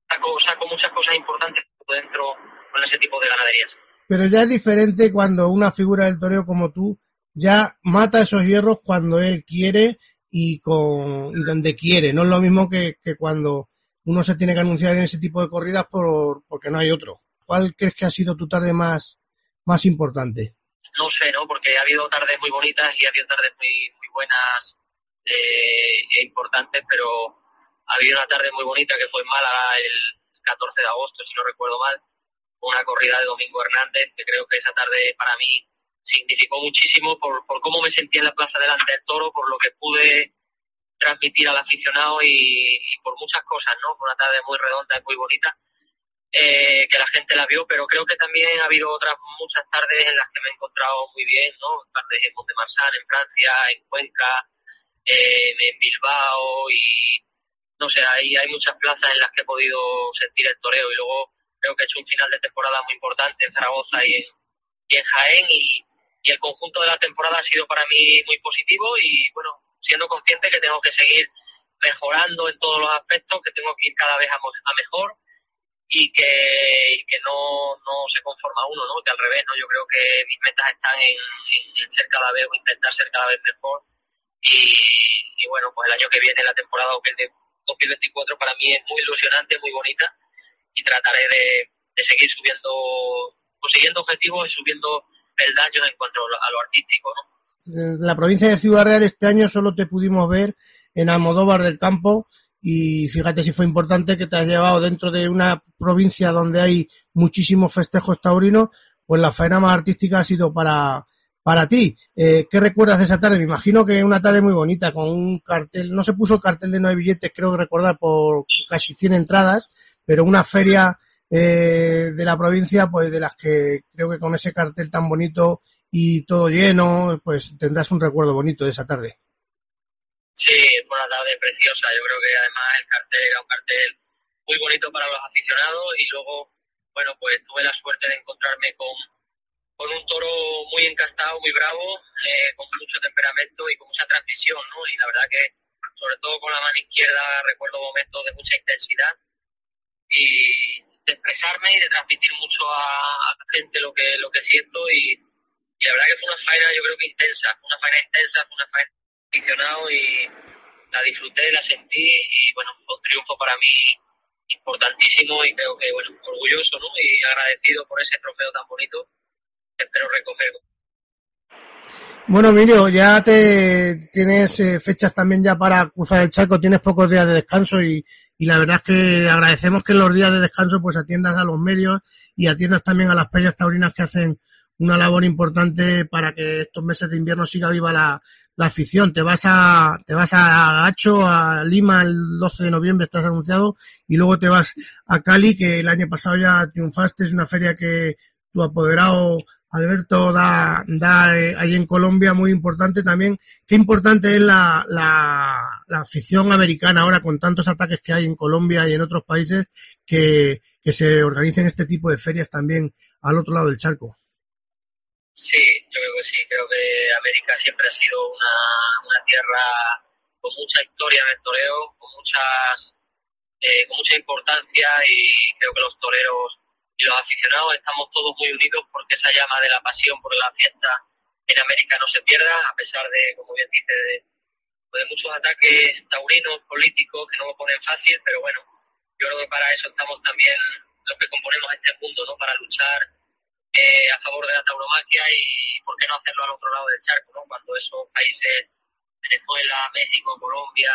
saco, saco muchas cosas importantes dentro con ese tipo de ganaderías pero ya es diferente cuando una figura del toreo como tú ya mata esos hierros cuando él quiere y con y donde quiere. No es lo mismo que, que cuando uno se tiene que anunciar en ese tipo de corridas por, porque no hay otro. ¿Cuál crees que ha sido tu tarde más, más importante? No sé, ¿no? Porque ha habido tardes muy bonitas y ha habido tardes muy, muy buenas eh, e importantes, pero ha habido una tarde muy bonita que fue en Málaga el 14 de agosto, si no recuerdo mal, una corrida de Domingo Hernández, que creo que esa tarde para mí significó muchísimo por, por cómo me sentí en la plaza delante del toro, por lo que pude transmitir al aficionado y, y por muchas cosas, ¿no? Fue una tarde muy redonda y muy bonita, eh, que la gente la vio, pero creo que también ha habido otras muchas tardes en las que me he encontrado muy bien, ¿no? Tardes en Montemarsan, en Francia, en Cuenca, eh, en Bilbao y no sé, hay, hay muchas plazas en las que he podido sentir el toreo y luego creo que he hecho un final de temporada muy importante en Zaragoza y en, Jaén y, y el conjunto de la temporada ha sido para mí muy positivo y bueno, siendo consciente que tengo que seguir mejorando en todos los aspectos, que tengo que ir cada vez a mejor y que, y que no, no, se conforma uno, ¿no? que al revés, ¿no? yo creo que mis metas están en, en, ser cada vez o intentar ser cada vez mejor y, y, bueno, pues el año que viene, la temporada 2024 para mí es muy ilusionante, muy bonita y trataré de, de seguir subiendo, consiguiendo objetivos y subiendo peldaños en cuanto a lo artístico. ¿no? La provincia de Ciudad Real este año solo te pudimos ver en Almodóvar del Campo y fíjate si fue importante que te has llevado dentro de una provincia donde hay muchísimos festejos taurinos, pues la faena más artística ha sido para, para ti. Eh, ¿Qué recuerdas de esa tarde? Me imagino que una tarde muy bonita, con un cartel, no se puso el cartel de no hay billetes, creo recordar, por casi 100 entradas, pero una feria eh, de la provincia, pues de las que creo que con ese cartel tan bonito y todo lleno, pues tendrás un recuerdo bonito de esa tarde. Sí, fue una tarde preciosa. Yo creo que además el cartel era un cartel muy bonito para los aficionados y luego, bueno, pues tuve la suerte de encontrarme con, con un toro muy encastado, muy bravo, eh, con mucho temperamento y con mucha transmisión, ¿no? Y la verdad que, sobre todo con la mano izquierda, recuerdo momentos de mucha intensidad y de expresarme y de transmitir mucho a, la gente lo que, lo que siento y, y la verdad que fue una faena, yo creo que intensa, fue una faena intensa, fue una faena aficionado y la disfruté, la sentí y bueno, fue un triunfo para mí importantísimo y creo que bueno, orgulloso ¿no? y agradecido por ese trofeo tan bonito espero recoger. Bueno, Emilio, ya te tienes eh, fechas también ya para cruzar el charco, tienes pocos días de descanso y, y, la verdad es que agradecemos que en los días de descanso pues atiendas a los medios y atiendas también a las playas taurinas que hacen una labor importante para que estos meses de invierno siga viva la, la afición. Te vas a te vas a Gacho, a Lima el 12 de noviembre, estás anunciado, y luego te vas a Cali, que el año pasado ya triunfaste, es una feria que tu apoderado Alberto da, da eh, ahí en Colombia muy importante también. Qué importante es la, la, la, afición americana ahora con tantos ataques que hay en Colombia y en otros países que, que se organicen este tipo de ferias también al otro lado del charco. Sí, yo creo que sí. Creo que América siempre ha sido una, tierra con mucha historia en el toreo, con muchas eh, con mucha importancia y creo que los toreros y los aficionados estamos todos muy unidos porque esa llama de la pasión por la fiesta en América no se pierda, a pesar de, como bien dice, de, de muchos ataques taurinos, políticos, que no lo ponen fácil, pero bueno, yo creo que para eso estamos también los que componemos este mundo, ¿no? Para luchar eh, a favor de la tauromaquia y por qué no hacerlo al otro lado del charco, ¿no? Cuando esos países, Venezuela, México, Colombia,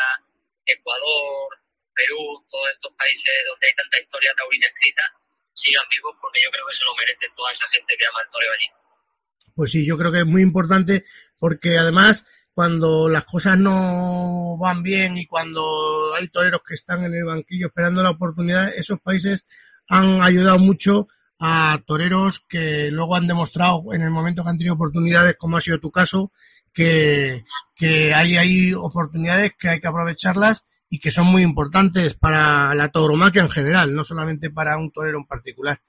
Ecuador, Perú, todos estos países donde hay tanta historia taurina escrita, sigan vivos porque yo creo que se lo merece toda esa gente que ama el toreo allí. Pues sí, yo creo que es muy importante porque además cuando las cosas no van bien y cuando hay toreros que están en el banquillo esperando la oportunidad, esos países han ayudado mucho a toreros que luego han demostrado en el momento que han tenido oportunidades, como ha sido tu caso, que, que hay, hay oportunidades que hay que aprovecharlas y que son muy importantes para la tauromaquia en general, no solamente para un torero en particular.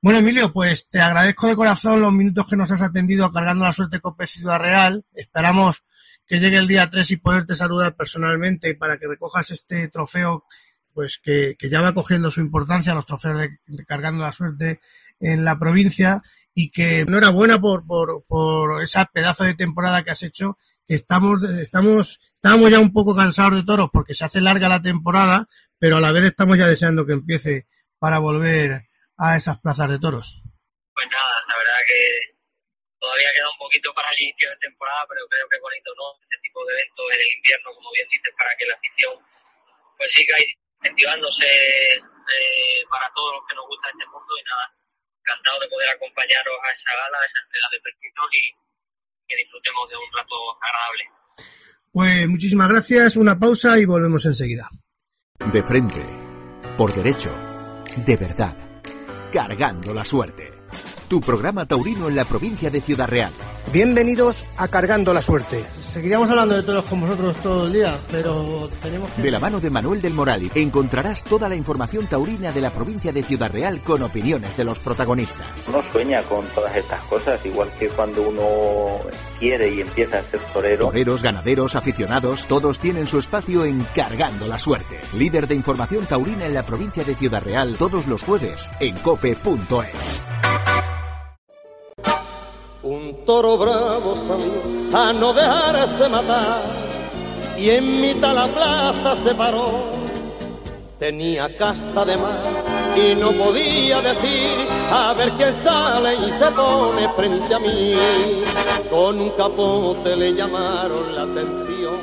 Bueno, Emilio, pues te agradezco de corazón los minutos que nos has atendido cargando la suerte con Ciudad Real. Esperamos que llegue el día 3 y poderte saludar personalmente para que recojas este trofeo pues que, que, ya va cogiendo su importancia los trofeos de, cargando la suerte en la provincia y que enhorabuena por, por, por esa pedazo de temporada que has hecho que estamos estamos estábamos ya un poco cansados de toros porque se hace larga la temporada pero a la vez estamos ya deseando que empiece para volver a esas plazas de toros. Pues nada la verdad que todavía queda un poquito para el inicio de temporada pero creo que bonito no este tipo de eventos en el invierno como bien dices para que la afición pues siga incentivándose eh, para todos los que nos gusta este mundo y nada, encantado de poder acompañaros a esa gala, a esa entrega de premios y que disfrutemos de un rato agradable. Pues muchísimas gracias, una pausa y volvemos enseguida. De frente, por derecho, de verdad, cargando la suerte. Tu programa taurino en la provincia de Ciudad Real Bienvenidos a Cargando la Suerte. Seguiríamos hablando de toros con vosotros todo el día, pero tenemos que... De la mano de Manuel del Moral encontrarás toda la información taurina de la provincia de Ciudad Real con opiniones de los protagonistas. Uno sueña con todas estas cosas, igual que cuando uno quiere y empieza a ser torero. Toreros, ganaderos, aficionados, todos tienen su espacio en Cargando la Suerte. Líder de información taurina en la provincia de Ciudad Real todos los jueves en cope.es. Un toro bravo salió a no dejarse matar y en mitad la plaza se paró. Tenía casta de mar y no podía decir a ver quién sale y se pone frente a mí. Con un capote le llamaron la atención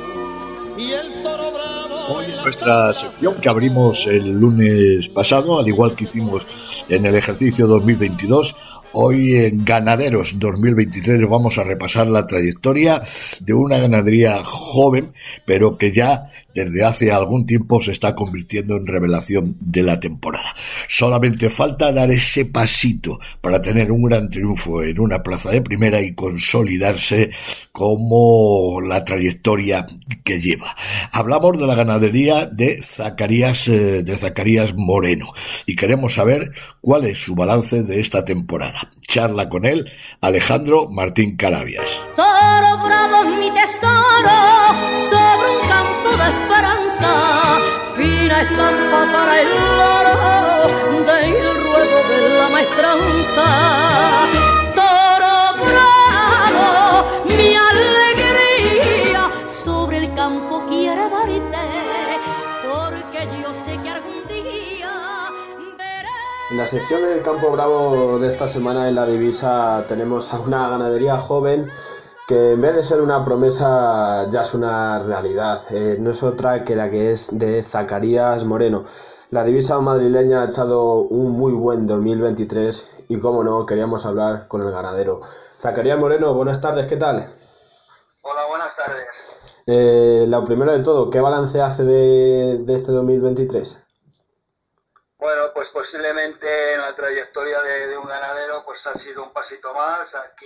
y el toro bravo. Hoy en nuestra sección que abrimos el lunes pasado, al igual que hicimos en el ejercicio 2022, Hoy en Ganaderos 2023 vamos a repasar la trayectoria de una ganadería joven, pero que ya desde hace algún tiempo se está convirtiendo en revelación de la temporada. Solamente falta dar ese pasito para tener un gran triunfo en una plaza de primera y consolidarse como la trayectoria que lleva. Hablamos de la ganadería de Zacarías, eh, de Zacarías Moreno y queremos saber cuál es su balance de esta temporada. Charla con él Alejandro Martín Carabias. Mi tesoro de esperanza, fina estampa para el loro del ruego de la maestranza. Toro bravo, mi alegría sobre el campo quiere darte, porque yo sé que algún día En la sección del Campo Bravo de esta semana en la divisa tenemos a una ganadería joven que en vez de ser una promesa ya es una realidad. Eh, no es otra que la que es de Zacarías Moreno. La divisa madrileña ha echado un muy buen 2023 y como no, queríamos hablar con el ganadero. Zacarías Moreno, buenas tardes, ¿qué tal? Hola, buenas tardes. Eh, lo primero de todo, ¿qué balance hace de, de este 2023? Bueno, pues posiblemente en la trayectoria de, de, un ganadero pues ha sido un pasito más. Aquí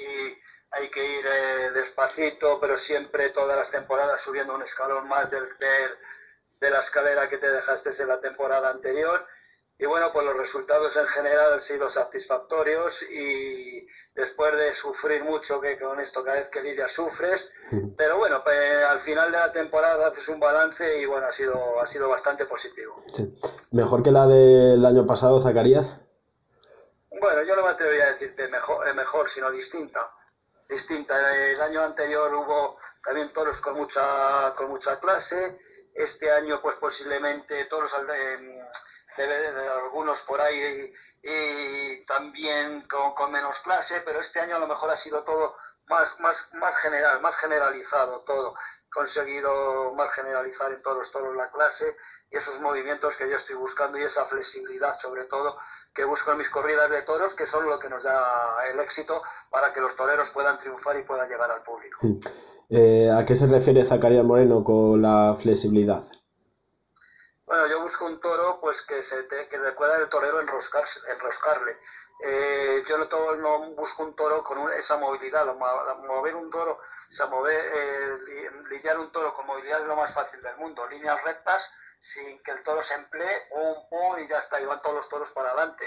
hay que ir eh, despacito, pero siempre todas las temporadas subiendo un escalón más del, del, de la escalera que te dejaste en la temporada anterior. Y bueno, pues los resultados en general han sido satisfactorios y después de sufrir mucho, que con esto cada vez que lidias sufres, pero bueno, pues, al final de la temporada haces un balance y bueno, ha sido, ha sido bastante positivo. Sí. ¿Mejor que la del año pasado, Zacarías? Bueno, yo no me atrevería a decirte mejor, eh, mejor sino distinta. Distinta. El año anterior hubo también toros con mucha, con mucha clase. Este año, pues posiblemente toros de, algunos por ahí y también con, con, menos clase, pero este año a lo mejor ha sido todo más, más, más general, más generalizado todo. Conseguido más generalizar en todos los toros la clase y esos movimientos que yo estoy buscando y esa flexibilidad sobre todo que busco en mis corridas de toros, que son lo que nos da el éxito para que los toreros puedan triunfar y puedan llegar al público. Eh, ¿A qué se refiere Zacarías Moreno con la flexibilidad? Bueno, yo busco un toro pues que se te, que le pueda el torero enroscarse, enroscarle. Eh, yo no, todo, no, busco un toro con un, esa movilidad, la, la, mover un toro, o sea, mover, eh, lidiar un toro con movilidad es lo más fácil del mundo, líneas rectas sin que el toro se emplee, pum, pum, y ya está, y van todos los toros para adelante.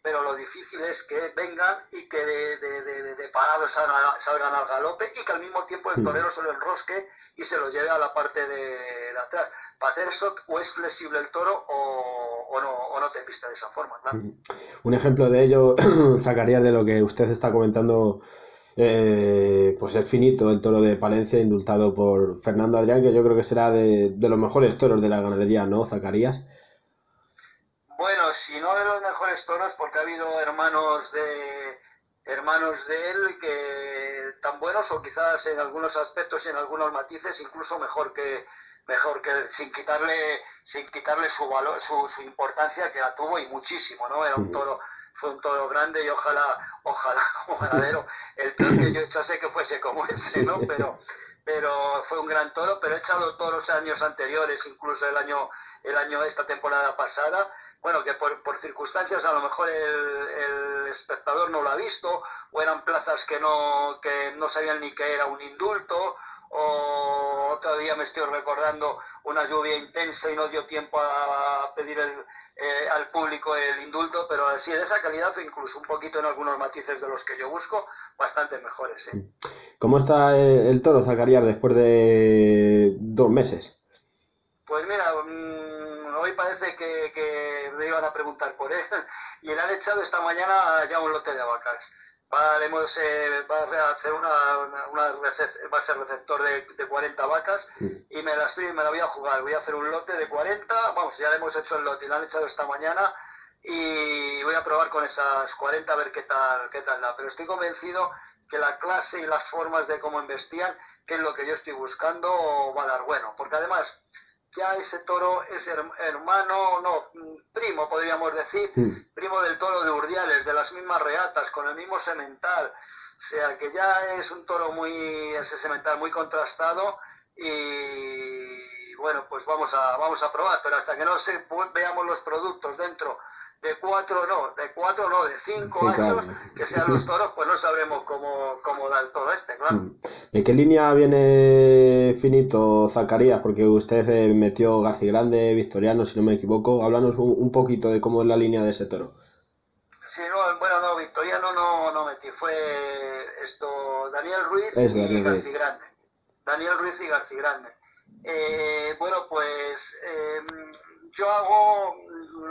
Pero lo difícil es que vengan y que de, de, de, de parados salgan, salgan, al galope y que al mismo tiempo el torero se lo enrosque y se lo lleve a la parte de, atrás. Para hacer eso, o es flexible el toro o, o, no, o no te viste de esa forma, claro. Un ejemplo de ello sacaría de lo que usted está comentando eh, pues es finito el toro de Palencia indultado por Fernando Adrián, que yo creo que será de, de, los mejores toros de la ganadería, ¿no, Zacarías? Bueno, si no de los mejores toros, porque ha habido hermanos de hermanos de él que tan buenos o quizás en algunos aspectos y en algunos matices incluso mejor que mejor que sin quitarle sin quitarle su valor su, su importancia que la tuvo y muchísimo no era un toro fue un toro grande y ojalá, ojalá como ganadero, el peor que yo echase que fuese como ese, ¿no? Pero, pero fue un gran toro, pero he echado todos los años anteriores, incluso el año, el año esta temporada pasada, bueno, que por, por circunstancias a lo mejor el, el, espectador no lo ha visto, o eran plazas que no, que no sabían ni que era un indulto, o otro día me estoy recordando una lluvia intensa y no dio tiempo a pedir el, eh, al público el indulto, pero así de esa calidad o incluso un poquito en algunos matices de los que yo busco, bastante mejores. ¿eh? ¿Cómo está el toro, Zacarías, después de dos meses? Pues mira, mm, hoy parece que, que, me iban a preguntar por él y le han echado esta mañana ya un lote de vacas. Eh, va a hacer una, una, va a ser receptor de, de 40 vacas y me la, estoy, me la voy a jugar. Voy a hacer un lote de 40, vamos, ya le hemos hecho el lote y lo han echado esta mañana y voy a probar con esas 40 a ver qué tal, qué tal da. Pero estoy convencido que la clase y las formas de cómo investían, que es lo que yo estoy buscando, va a dar bueno. Porque además, ya ese toro es hermano, no, primo podríamos decir, primo del toro de Urdiales, de las mismas reatas, con el mismo semental. O sea que ya es un toro muy, ese semental muy contrastado y bueno, pues vamos a, vamos a probar, pero hasta que no se, veamos los productos dentro de cuatro no, de cuatro no, de cinco años, que sean los toros, pues no sabremos cómo, cómo da el toro este, claro. Mm. ¿De qué línea viene Finito Zacarías? Porque usted eh, metió García Grande, Victoriano, si no me equivoco. Háblanos un, poquito de cómo es la línea de ese toro. Sí, no, bueno, no, Victoriano no, no metí, fue esto, Daniel Ruiz es y García Grande. Daniel Ruiz y García Grande. Eh, bueno, pues eh, yo hago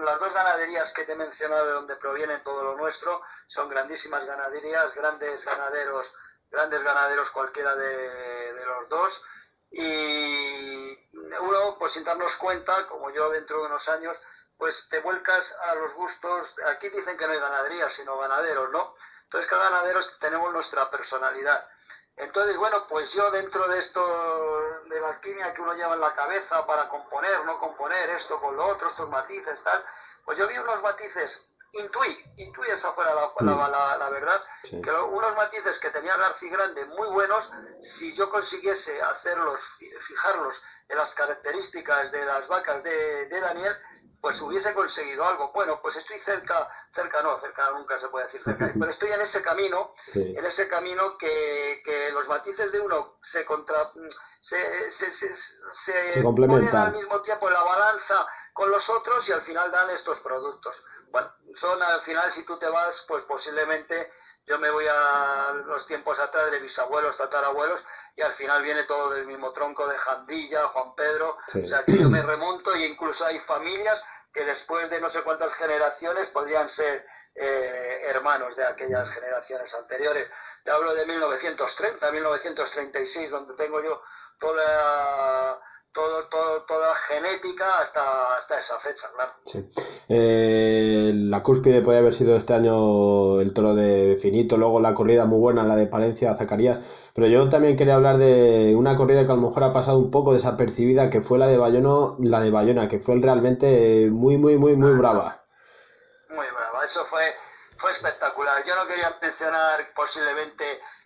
las dos ganaderías que te he mencionado de donde proviene todo lo nuestro, son grandísimas ganaderías, grandes ganaderos, grandes ganaderos cualquiera de, de los dos. Y uno, pues sin darnos cuenta, como yo dentro de unos años, pues te vuelcas a los gustos, aquí dicen que no hay ganaderías, sino ganaderos, ¿no? Entonces cada ganadero tenemos nuestra personalidad. Entonces, bueno, pues yo dentro de esto, de la alquimia que uno lleva en la cabeza para componer, no componer esto con lo otro, estos matices, tal, pues yo vi unos matices, intuí, intuí esa fuera la, la, la, la verdad, sí. que unos matices que tenía García Grande muy buenos, si yo consiguiese hacerlos, fijarlos en las características de las vacas de, de Daniel, pues hubiese conseguido algo. Bueno, pues estoy cerca, cerca no, cerca nunca se puede decir cerca, pero estoy en ese camino, sí. en ese camino que, que, los matices de uno se contra se, se, se, se, se ponen al mismo tiempo en la balanza con los otros y al final dan estos productos. Bueno, son al final si tú te vas, pues posiblemente yo me voy a los tiempos atrás de bisabuelos, tatarabuelos, y al final viene todo del mismo tronco de Jandilla, Juan Pedro, sí. o sea que yo me remonto y incluso hay familias que después de no sé cuántas generaciones podrían ser eh, hermanos de aquellas generaciones anteriores. Te hablo de 1930, 1936, donde tengo yo toda todo, todo, toda genética hasta, hasta esa fecha, claro. Sí. Eh, la cúspide puede haber sido este año el toro de Finito, luego la corrida muy buena, la de Palencia Zacarías, pero yo también quería hablar de una corrida que a lo mejor ha pasado un poco desapercibida, que fue la de Bayona, la de Bayona, que fue realmente muy, muy, muy, muy brava. Muy brava, eso fue, fue espectacular. Yo no quería mencionar posiblemente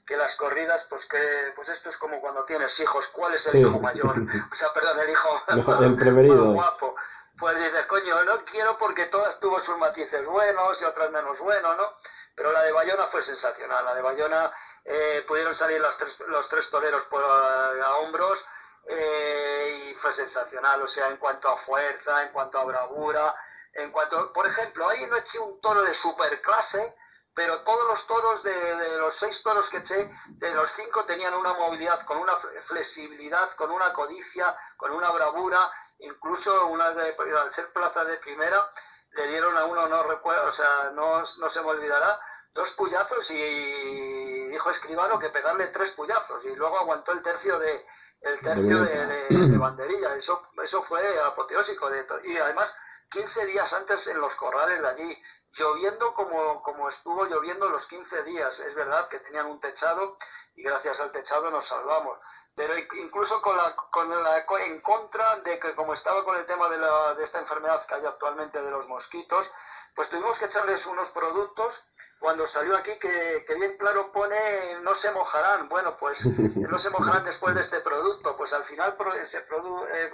que las corridas, pues que pues esto es como cuando tienes hijos, ¿cuál es el sí. hijo mayor? O sea, perdón, el hijo el preferido. más guapo. Pues dices, coño, no quiero porque todas tuvo sus matices buenos y otras menos buenos, ¿no? Pero la de Bayona fue sensacional. La de Bayona eh, pudieron salir los tres, los tres toreros por, a, a hombros eh, y fue sensacional. O sea, en cuanto a fuerza, en cuanto a bravura, en cuanto, por ejemplo, ahí no eché un toro de superclase, pero todos los toros, de, de, los seis toros que eché, de los cinco tenían una movilidad, con una flexibilidad, con una codicia, con una bravura, incluso una de, al ser plaza de primera, le dieron a uno, no recuerdo, o sea, no, no se me olvidará, dos puyazos y dijo Escribano que pegarle tres puyazos y luego aguantó el tercio de el tercio de, de, de banderilla, eso, eso fue apoteósico de y además 15 días antes en los corrales de allí, lloviendo como, como estuvo lloviendo los 15 días. Es verdad que tenían un techado y gracias al techado nos salvamos. Pero incluso con la, con la, en contra de que como estaba con el tema de, la, de esta enfermedad que hay actualmente de los mosquitos, pues tuvimos que echarles unos productos cuando salió aquí que, bien claro pone no se mojarán. Bueno, pues no se mojarán después de este producto. Pues al final se produjo eh,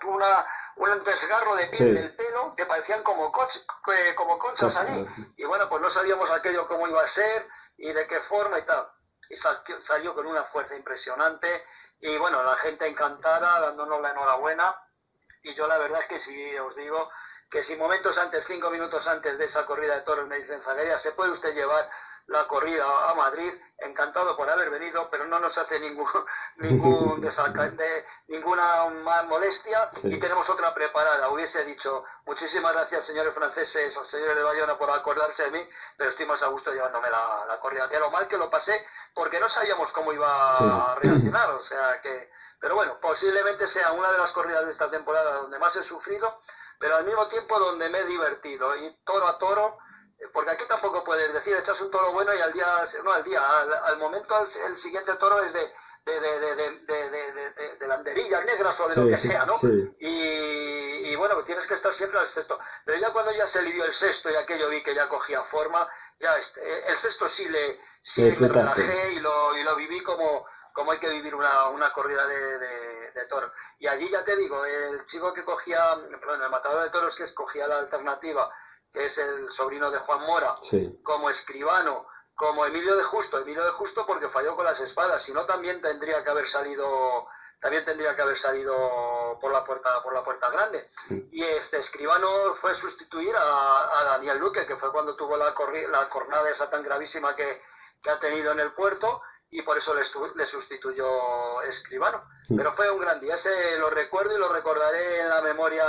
tuvo una, un desgarro de piel del pelo que parecían como, como conchas allí. Y bueno, pues no sabíamos aquello cómo iba a ser y de qué forma y tal. Y salió con una fuerza impresionante. Y bueno, la gente encantada, dándonos la enhorabuena. Y yo la verdad es que sí, os digo, que si momentos antes, cinco minutos antes de esa corrida de toros me dicen Zagueria, se puede usted llevar la corrida a Madrid, encantado por haber venido, pero no nos hace ningún, ningún de, ninguna más molestia y tenemos otra preparada. Hubiese dicho, muchísimas gracias señores franceses o señores de Bayona por acordarse de mí, pero estoy más a gusto llevándome la, la corrida. De lo mal que lo pasé, porque no sabíamos cómo iba a reaccionar, o sea que, pero bueno, posiblemente sea una de las corridas de esta temporada donde más he sufrido, pero al mismo tiempo donde me he divertido y toro a toro, eh, porque aquí tampoco puedes decir echas un toro bueno y al día, no al día, al, momento el, siguiente toro es de, de, de, de, de banderillas negras o de lo que sea, ¿no? Y, bueno, tienes que estar siempre al sexto. Pero ya cuando ya se le dio el sexto y aquello vi que ya cogía forma, ya este, el sexto sí le, sí relajé y lo, y lo viví como, como hay que vivir una, una corrida de, de, toro. Y allí ya te digo, el chico que cogía, bueno, el matador de toros que escogía la alternativa, que es el sobrino de Juan Mora, como escribano, como Emilio de Justo, Emilio de Justo porque falló con las espadas, si no también tendría que haber salido también tendría que haber salido por la puerta por la puerta grande. Y este escribano fue sustituir a, a, Daniel Luque que fue cuando tuvo la, la cornada esa tan gravísima que, que ha tenido en el puerto y por eso le, sustituyó escribano. Pero fue un gran día, ese lo recuerdo y lo recordaré en la memoria,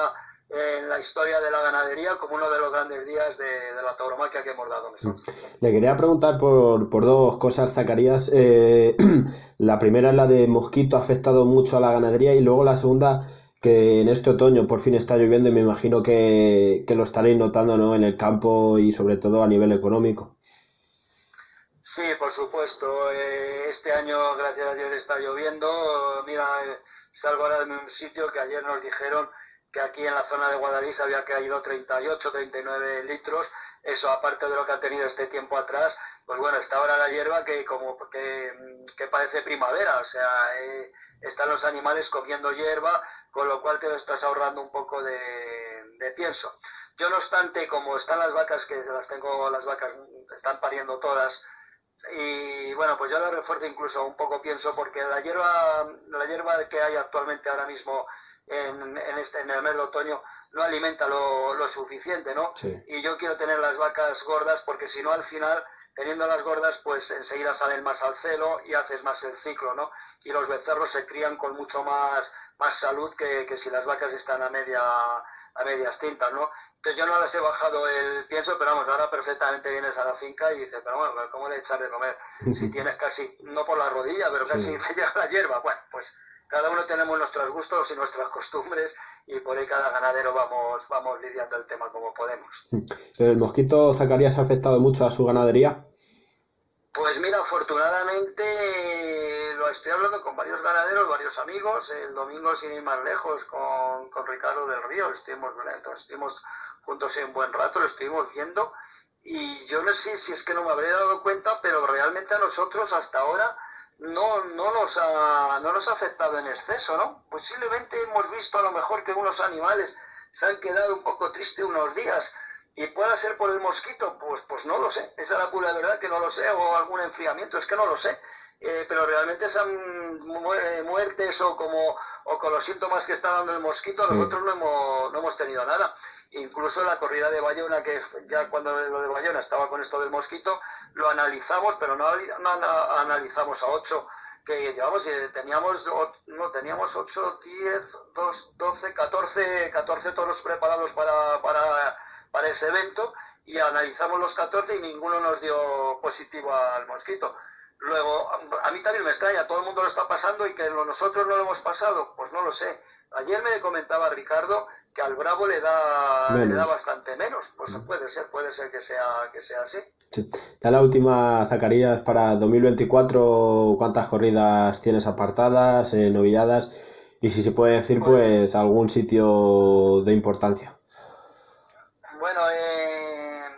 en la historia de la ganadería, como uno de los grandes días de, la tauromaquia que hemos dado nosotros. Le quería preguntar por, por dos cosas, Zacarías. Eh, la primera es la de mosquito, ha afectado mucho a la ganadería y luego la segunda que en este otoño por fin está lloviendo y me imagino que, que lo estaréis notando ¿no? en el campo y sobre todo a nivel económico. Sí, por supuesto. Eh, este año, gracias a Dios, está lloviendo. Mira, eh, salgo ahora de un sitio que ayer nos dijeron que aquí en la zona de Guadalís había caído 38, 39 litros. Eso, aparte de lo que ha tenido este tiempo atrás, pues bueno, está ahora la hierba que como que, que parece primavera. O sea, eh, están los animales comiendo hierba, con lo cual te estás ahorrando un poco de pienso. Yo, no obstante, como están las vacas, que las tengo, las vacas están pariendo todas, y bueno, pues yo lo refuerzo incluso un poco, pienso, porque la hierba, la hierba que hay actualmente ahora mismo en, en, este, en el mes de otoño no alimenta lo, lo suficiente, ¿no? Y yo quiero tener las vacas gordas porque si no al final, teniendo las gordas, pues enseguida salen más al celo y haces más el ciclo, ¿no? Y los becerros se crían con mucho más, más salud que, que si las vacas están a media a medias tintas, ¿no? Entonces yo no les he bajado el pienso, pero vamos, ahora perfectamente vienes a la finca y dices, pero bueno, ¿cómo le echas de comer? Si tienes casi, no por la rodilla, pero casi te llega la hierba. Bueno, pues cada uno tenemos nuestros gustos y nuestras costumbres y por ahí cada ganadero vamos, vamos lidiando el tema como podemos. ¿El mosquito Zacarías ha afectado mucho a su ganadería? Pues mira, afortunadamente lo estoy hablando con varios ganaderos, varios amigos. El domingo, sin ir más lejos, con, con Ricardo del Río, estuvimos, estuvimos juntos en buen rato, lo estuvimos viendo. Y yo no sé si es que no me habré dado cuenta, pero realmente a nosotros hasta ahora no, no, nos ha, no nos ha afectado en exceso, ¿no? Posiblemente hemos visto a lo mejor que unos animales se han quedado un poco tristes unos días y pueda ser por el mosquito, pues, pues no lo sé. Esa es la pura verdad que no lo sé, o algún enfriamiento, es que no lo sé. Eh, pero realmente esas muertes o como o con los síntomas que está dando el mosquito, nosotros no hemos, no hemos tenido nada. Incluso la corrida de Bayona, que ya cuando lo de Bayona estaba con esto del mosquito, lo analizamos, pero no, analizamos a 8 que llevamos, teníamos, no, teníamos 8, 10, 12, 14, 14 toros preparados para, para para ese evento y analizamos los 14 y ninguno nos dio positivo al mosquito. Luego, a mí también me extraña, todo el mundo lo está pasando y que nosotros no lo hemos pasado, pues no lo sé. Ayer me comentaba Ricardo que al Bravo le da, le da bastante menos. Pues puede ser, puede ser que sea, que sea así. Ya la última, Zacarías, para 2024, ¿cuántas corridas tienes apartadas, eh, novilladas? Y si se puede decir, pues algún sitio de importancia. Bueno, eh,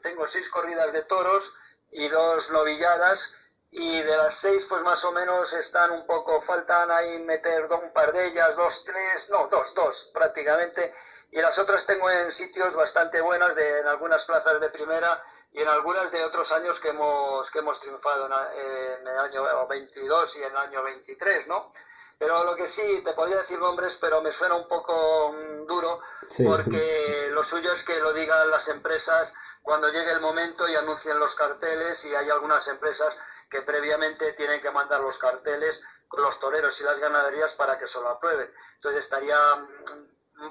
tengo seis corridas de toros y dos novilladas y de las seis pues más o menos están un poco, faltan ahí meter un par de ellas, dos, tres, no, dos, dos prácticamente y las otras tengo en sitios bastante buenos, en algunas plazas de primera y en algunas de otros años que hemos, que hemos triunfado en, el año 22 y en el año 23, ¿no? Pero lo que sí, te podría decir nombres, pero me suena un poco mm, duro, porque lo suyo es que lo digan las empresas cuando llegue el momento y anuncien los carteles y hay algunas empresas que previamente tienen que mandar los carteles con los toreros y las ganaderías para que se lo aprueben. Entonces estaría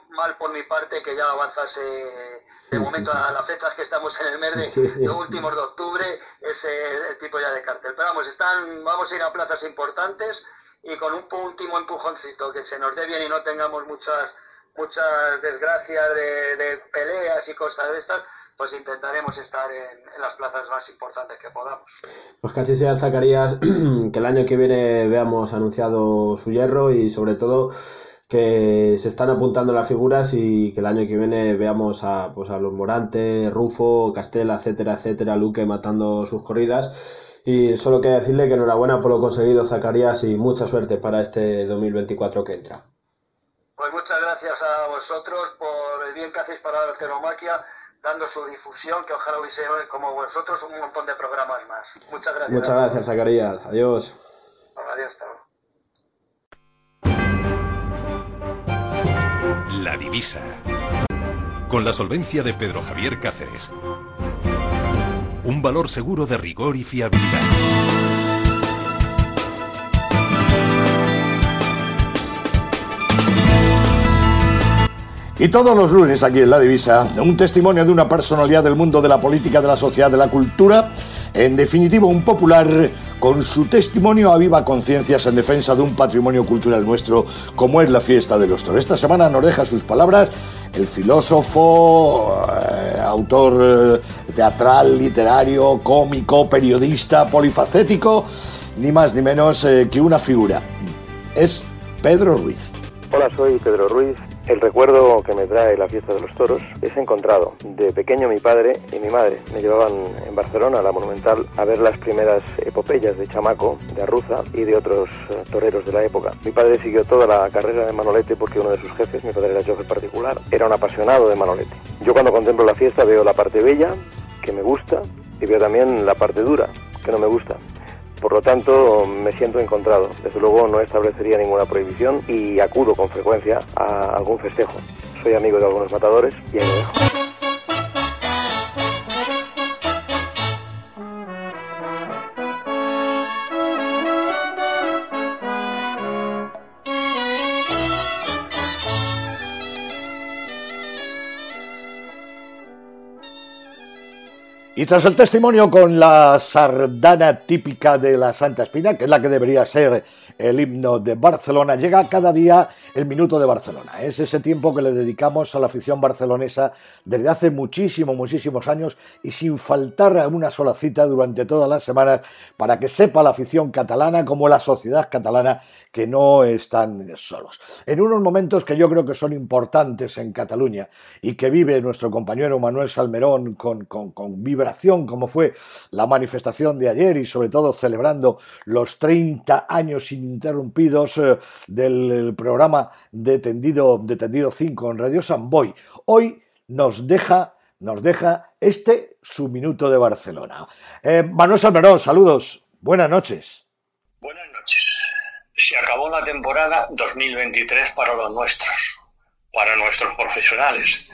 mal por mi parte que ya avanzase de momento a las fechas que estamos en el mes de, últimos de octubre ese el tipo ya de cartel. Pero vamos, están, vamos a ir a plazas importantes y con un último empujoncito que se nos dé bien y no tengamos muchas muchas desgracias de, peleas y cosas de estas, pues intentaremos estar en, las plazas más importantes que podamos. Pues casi sea Zacarías que el año que viene veamos anunciado su hierro y sobre todo que se están apuntando las figuras y que el año que viene veamos a, pues a los Morante, Rufo, Castela, etcétera, etcétera, Luque matando sus corridas. Y solo quería decirle que enhorabuena por lo conseguido, Zacarías, y mucha suerte para este 2024 que entra. Pues muchas gracias a vosotros por el bien que hacéis para la teromaquia, dando su difusión, que ojalá hubiese como vosotros un montón de programas más. Muchas gracias. Muchas gracias, Zacarías. Adiós. Adiós, hasta luego. La divisa. Con la solvencia de Pedro Javier Cáceres. Un valor seguro de rigor y fiabilidad. Y todos los lunes aquí en La Divisa, un testimonio de una personalidad del mundo de la política, de la sociedad, de la cultura, en definitiva un popular con su testimonio a viva conciencias en defensa de un patrimonio cultural nuestro como es la fiesta de los toros. Esta semana nos deja sus palabras el filósofo, eh, autor eh, teatral, literario, cómico, periodista, polifacético, ni más ni menos eh, que una figura. Es Pedro Ruiz. Hola, soy Pedro Ruiz el recuerdo que me trae la fiesta de los toros es encontrado. De pequeño mi padre y mi madre me llevaban en Barcelona a la Monumental a ver las primeras epopeyas de Chamaco, de Arruza y de otros eh, toreros de la época. Mi padre siguió toda la carrera de Manolete porque uno de sus jefes, mi padre era chofer particular, era un apasionado de Manolete. Yo cuando contemplo la fiesta veo la parte bella, que me gusta, y veo también la parte dura, que no me gusta. Por lo tanto, me siento encontrado. Desde luego no establecería ninguna prohibición y acudo con frecuencia a algún festejo. Soy amigo de algunos matadores y ahí lo dejo. Y tras el testimonio con la sardana típica de la Santa Espina, que es la que debería ser el himno de Barcelona, llega cada día el minuto de Barcelona. Es ese tiempo que le dedicamos a la afición barcelonesa desde hace muchísimos, muchísimos años y sin faltar una sola cita durante todas las semanas para que sepa la afición catalana como la sociedad catalana que no están solos. En unos momentos que yo creo que son importantes en Cataluña y que vive nuestro compañero Manuel Salmerón con, con, con como fue la manifestación de ayer y sobre todo celebrando los 30 años ininterrumpidos eh, del programa de Tendido, 5 en Radio Samboy. Hoy nos deja, nos deja este su minuto de Barcelona. Eh, Manuel Salmerón, saludos. Buenas noches. Buenas noches. Se acabó la temporada 2023 para los nuestros, para nuestros profesionales,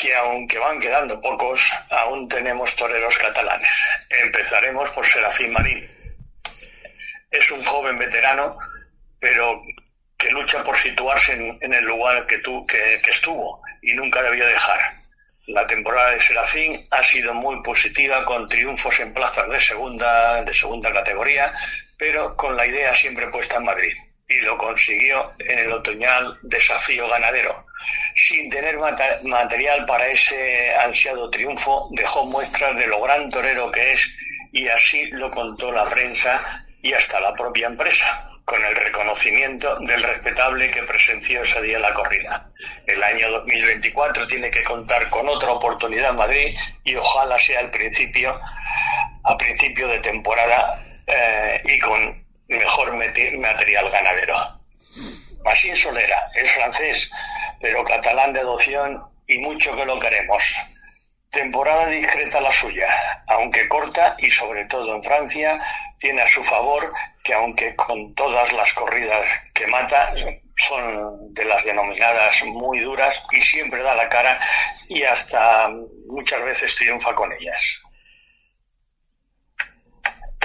que aunque van quedando pocos, aún tenemos toreros catalanes. Empezaremos por Serafín Marín. Es un joven veterano, pero que lucha por situarse en, el lugar que, tú, que, estuvo y nunca debió dejar. La temporada de Serafín ha sido muy positiva con triunfos en plazas de segunda, de segunda categoría, pero con la idea siempre puesta en Madrid. Y lo consiguió en el otoñal desafío ganadero. Sin tener material para ese ansiado triunfo, dejó muestras de lo gran torero que es y así lo contó la prensa y hasta la propia empresa con el reconocimiento del respetable que presenció ese día la corrida. El año 2024 tiene que contar con otra oportunidad en Madrid y ojalá sea el principio, a principio de temporada eh, y con mejor material ganadero. Masín Solera es francés, pero catalán de adopción y mucho que lo queremos. Temporada discreta la suya, aunque corta y sobre todo en Francia, tiene a su favor que aunque con todas las corridas que mata son de las denominadas muy duras y siempre da la cara y hasta muchas veces triunfa con ellas.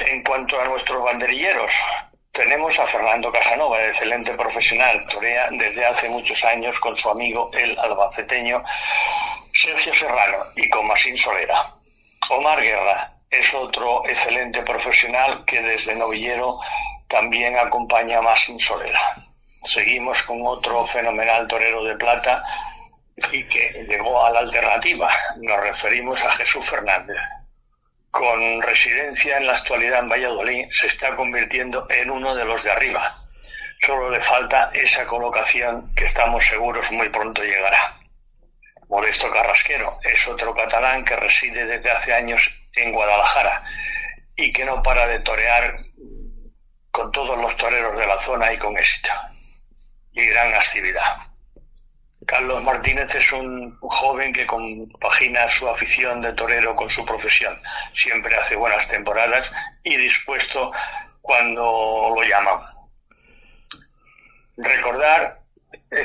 En cuanto a nuestros banderilleros, tenemos a Fernando Casanova, excelente profesional, torea desde hace muchos años con su amigo el albaceteño Sergio Serrano y con Masín Solera. Omar Guerra, es otro excelente profesional que desde novillero también acompaña a sin Solera. Seguimos con otro fenomenal torero de plata y que llegó a la alternativa. Nos referimos a Jesús Fernández. Con residencia en la actualidad en Valladolid, se está convirtiendo en uno de los de arriba. Solo le falta esa colocación que estamos seguros muy pronto llegará. Modesto Carrasquero es otro catalán que reside desde hace años en Guadalajara y que no para de torear con todos los toreros de la zona y con éxito y gran actividad. Carlos Martínez es un joven que compagina su afición de torero con su profesión. Siempre hace buenas temporadas y dispuesto cuando lo llaman. Recordar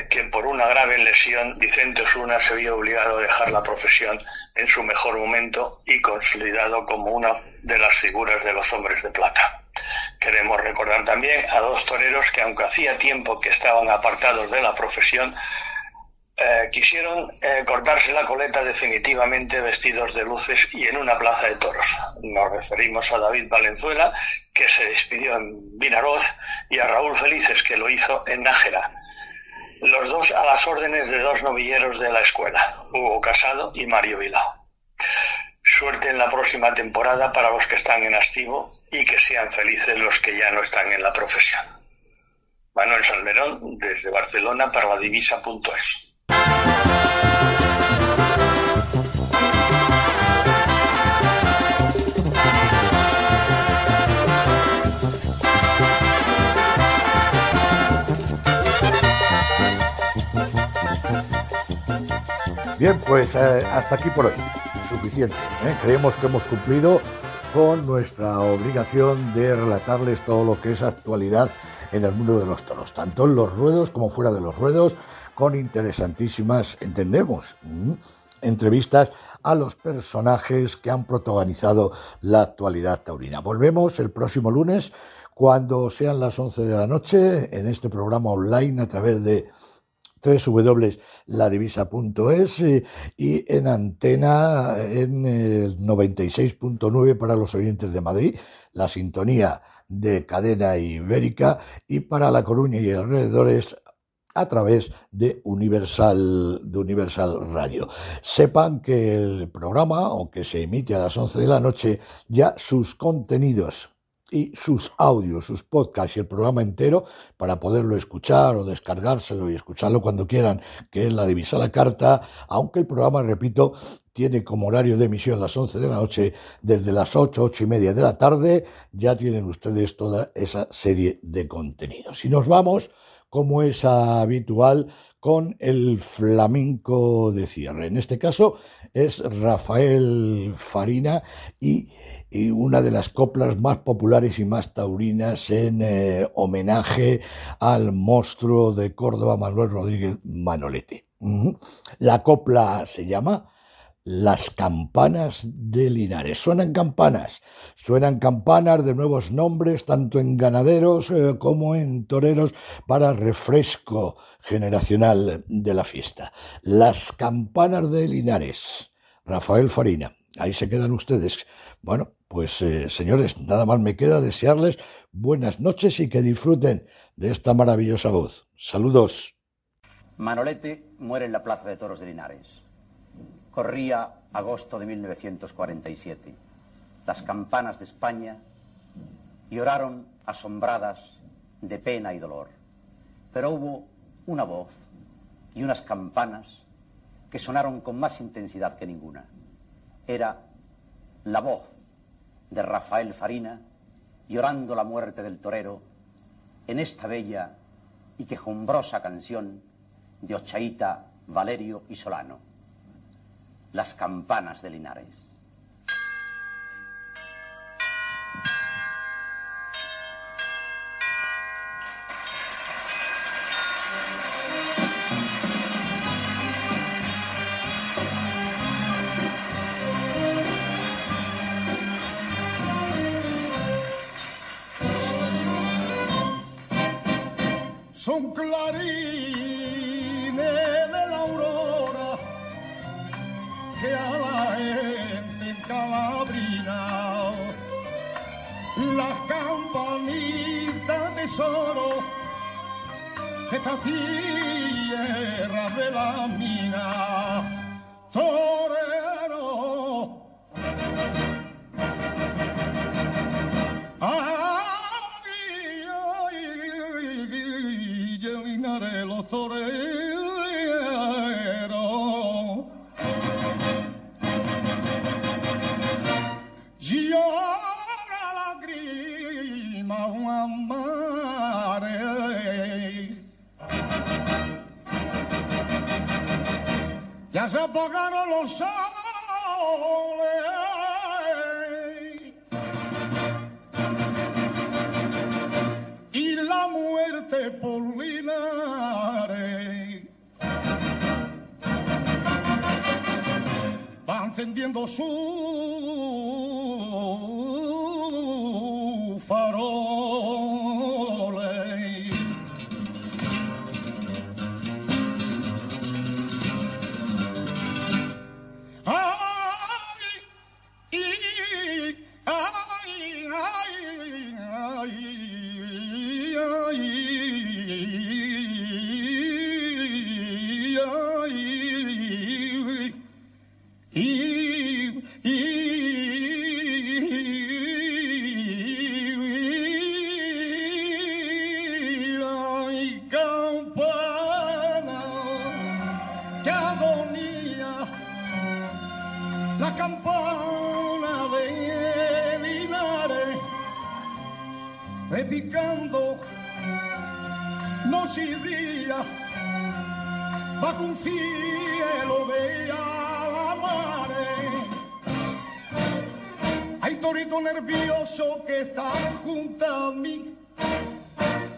que por una grave lesión Vicente Osuna se vio obligado a dejar la profesión en su mejor momento y consolidado como una de las figuras de los hombres de plata. Queremos recordar también a dos toreros que aunque hacía tiempo que estaban apartados de la profesión, eh, quisieron eh, cortarse la coleta definitivamente vestidos de luces y en una plaza de toros. Nos referimos a David Valenzuela, que se despidió en Vinaroz, y a Raúl Felices, que lo hizo en Nájera los dos a las órdenes de dos novilleros de la escuela, Hugo Casado y Mario Vilao. Suerte en la próxima temporada para los que están en activo y que sean felices los que ya no están en la profesión. Manuel Salmerón, desde Barcelona para la divisa.es. Bien, pues eh, hasta aquí por hoy. Suficiente. ¿eh? Creemos que hemos cumplido con nuestra obligación de relatarles todo lo que es actualidad en el mundo de los toros, tanto en los ruedos como fuera de los ruedos, con interesantísimas, entendemos, entrevistas a los personajes que han protagonizado la actualidad taurina. Volvemos el próximo lunes cuando sean las 11 de la noche en este programa online a través de www.ladivisa.es eh, y en antena en el 96.9 para los oyentes de Madrid, la sintonía de cadena ibérica y para La Coruña y alrededores a través de Universal, de Universal Radio. Sepan que el programa, aunque se emite a las 11 de la noche, ya sus contenidos y sus audios, sus podcasts y el programa entero para poderlo escuchar o descargárselo y escucharlo cuando quieran, que es la divisa la carta, aunque el programa, repito, tiene como horario de emisión las 11 de la noche, desde las 8, 8 y media de la tarde, ya tienen ustedes toda esa serie de contenidos. Y nos vamos, como es habitual, con el flamenco de cierre. En este caso es Rafael Farina y una de las coplas más populares y más taurinas en eh, homenaje al monstruo de Córdoba, Manuel Rodríguez Manolete. La copla se llama Las campanas de Linares. Suenan campanas, suenan campanas de nuevos nombres, tanto en ganaderos eh, como en toreros, para refresco generacional de la fiesta. Las campanas de Linares. Rafael Farina. Ahí se quedan ustedes. Bueno, pues eh, señores, nada más me queda desearles buenas noches y que disfruten de esta maravillosa voz. Saludos. Manolete muere en la Plaza de Toros de Linares. Corría agosto de 1947. Las campanas de España lloraron asombradas de pena y dolor. Pero hubo una voz y unas campanas que sonaron con más intensidad que ninguna. Era la voz de Rafael Farina llorando la muerte del torero en esta bella y quejumbrosa canción de Ochaíta, Valerio y Solano, Las campanas de Linares. son clarines campanitas de tesoro esta tierra de la mina bajo un cielo de alamares. Hay torito nervioso que está junto a mí,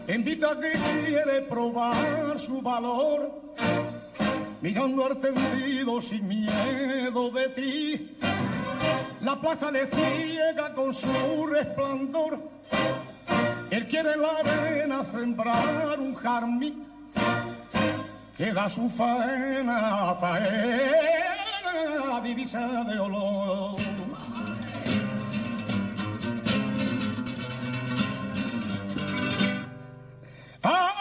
invita que quiere probar su valor, mirando al tendido sin miedo de ti. La plaza le ciega con su resplandor. Él quiere en la arena sembrar un jardín que da su faena faena, divisa de olor. ¡Ah!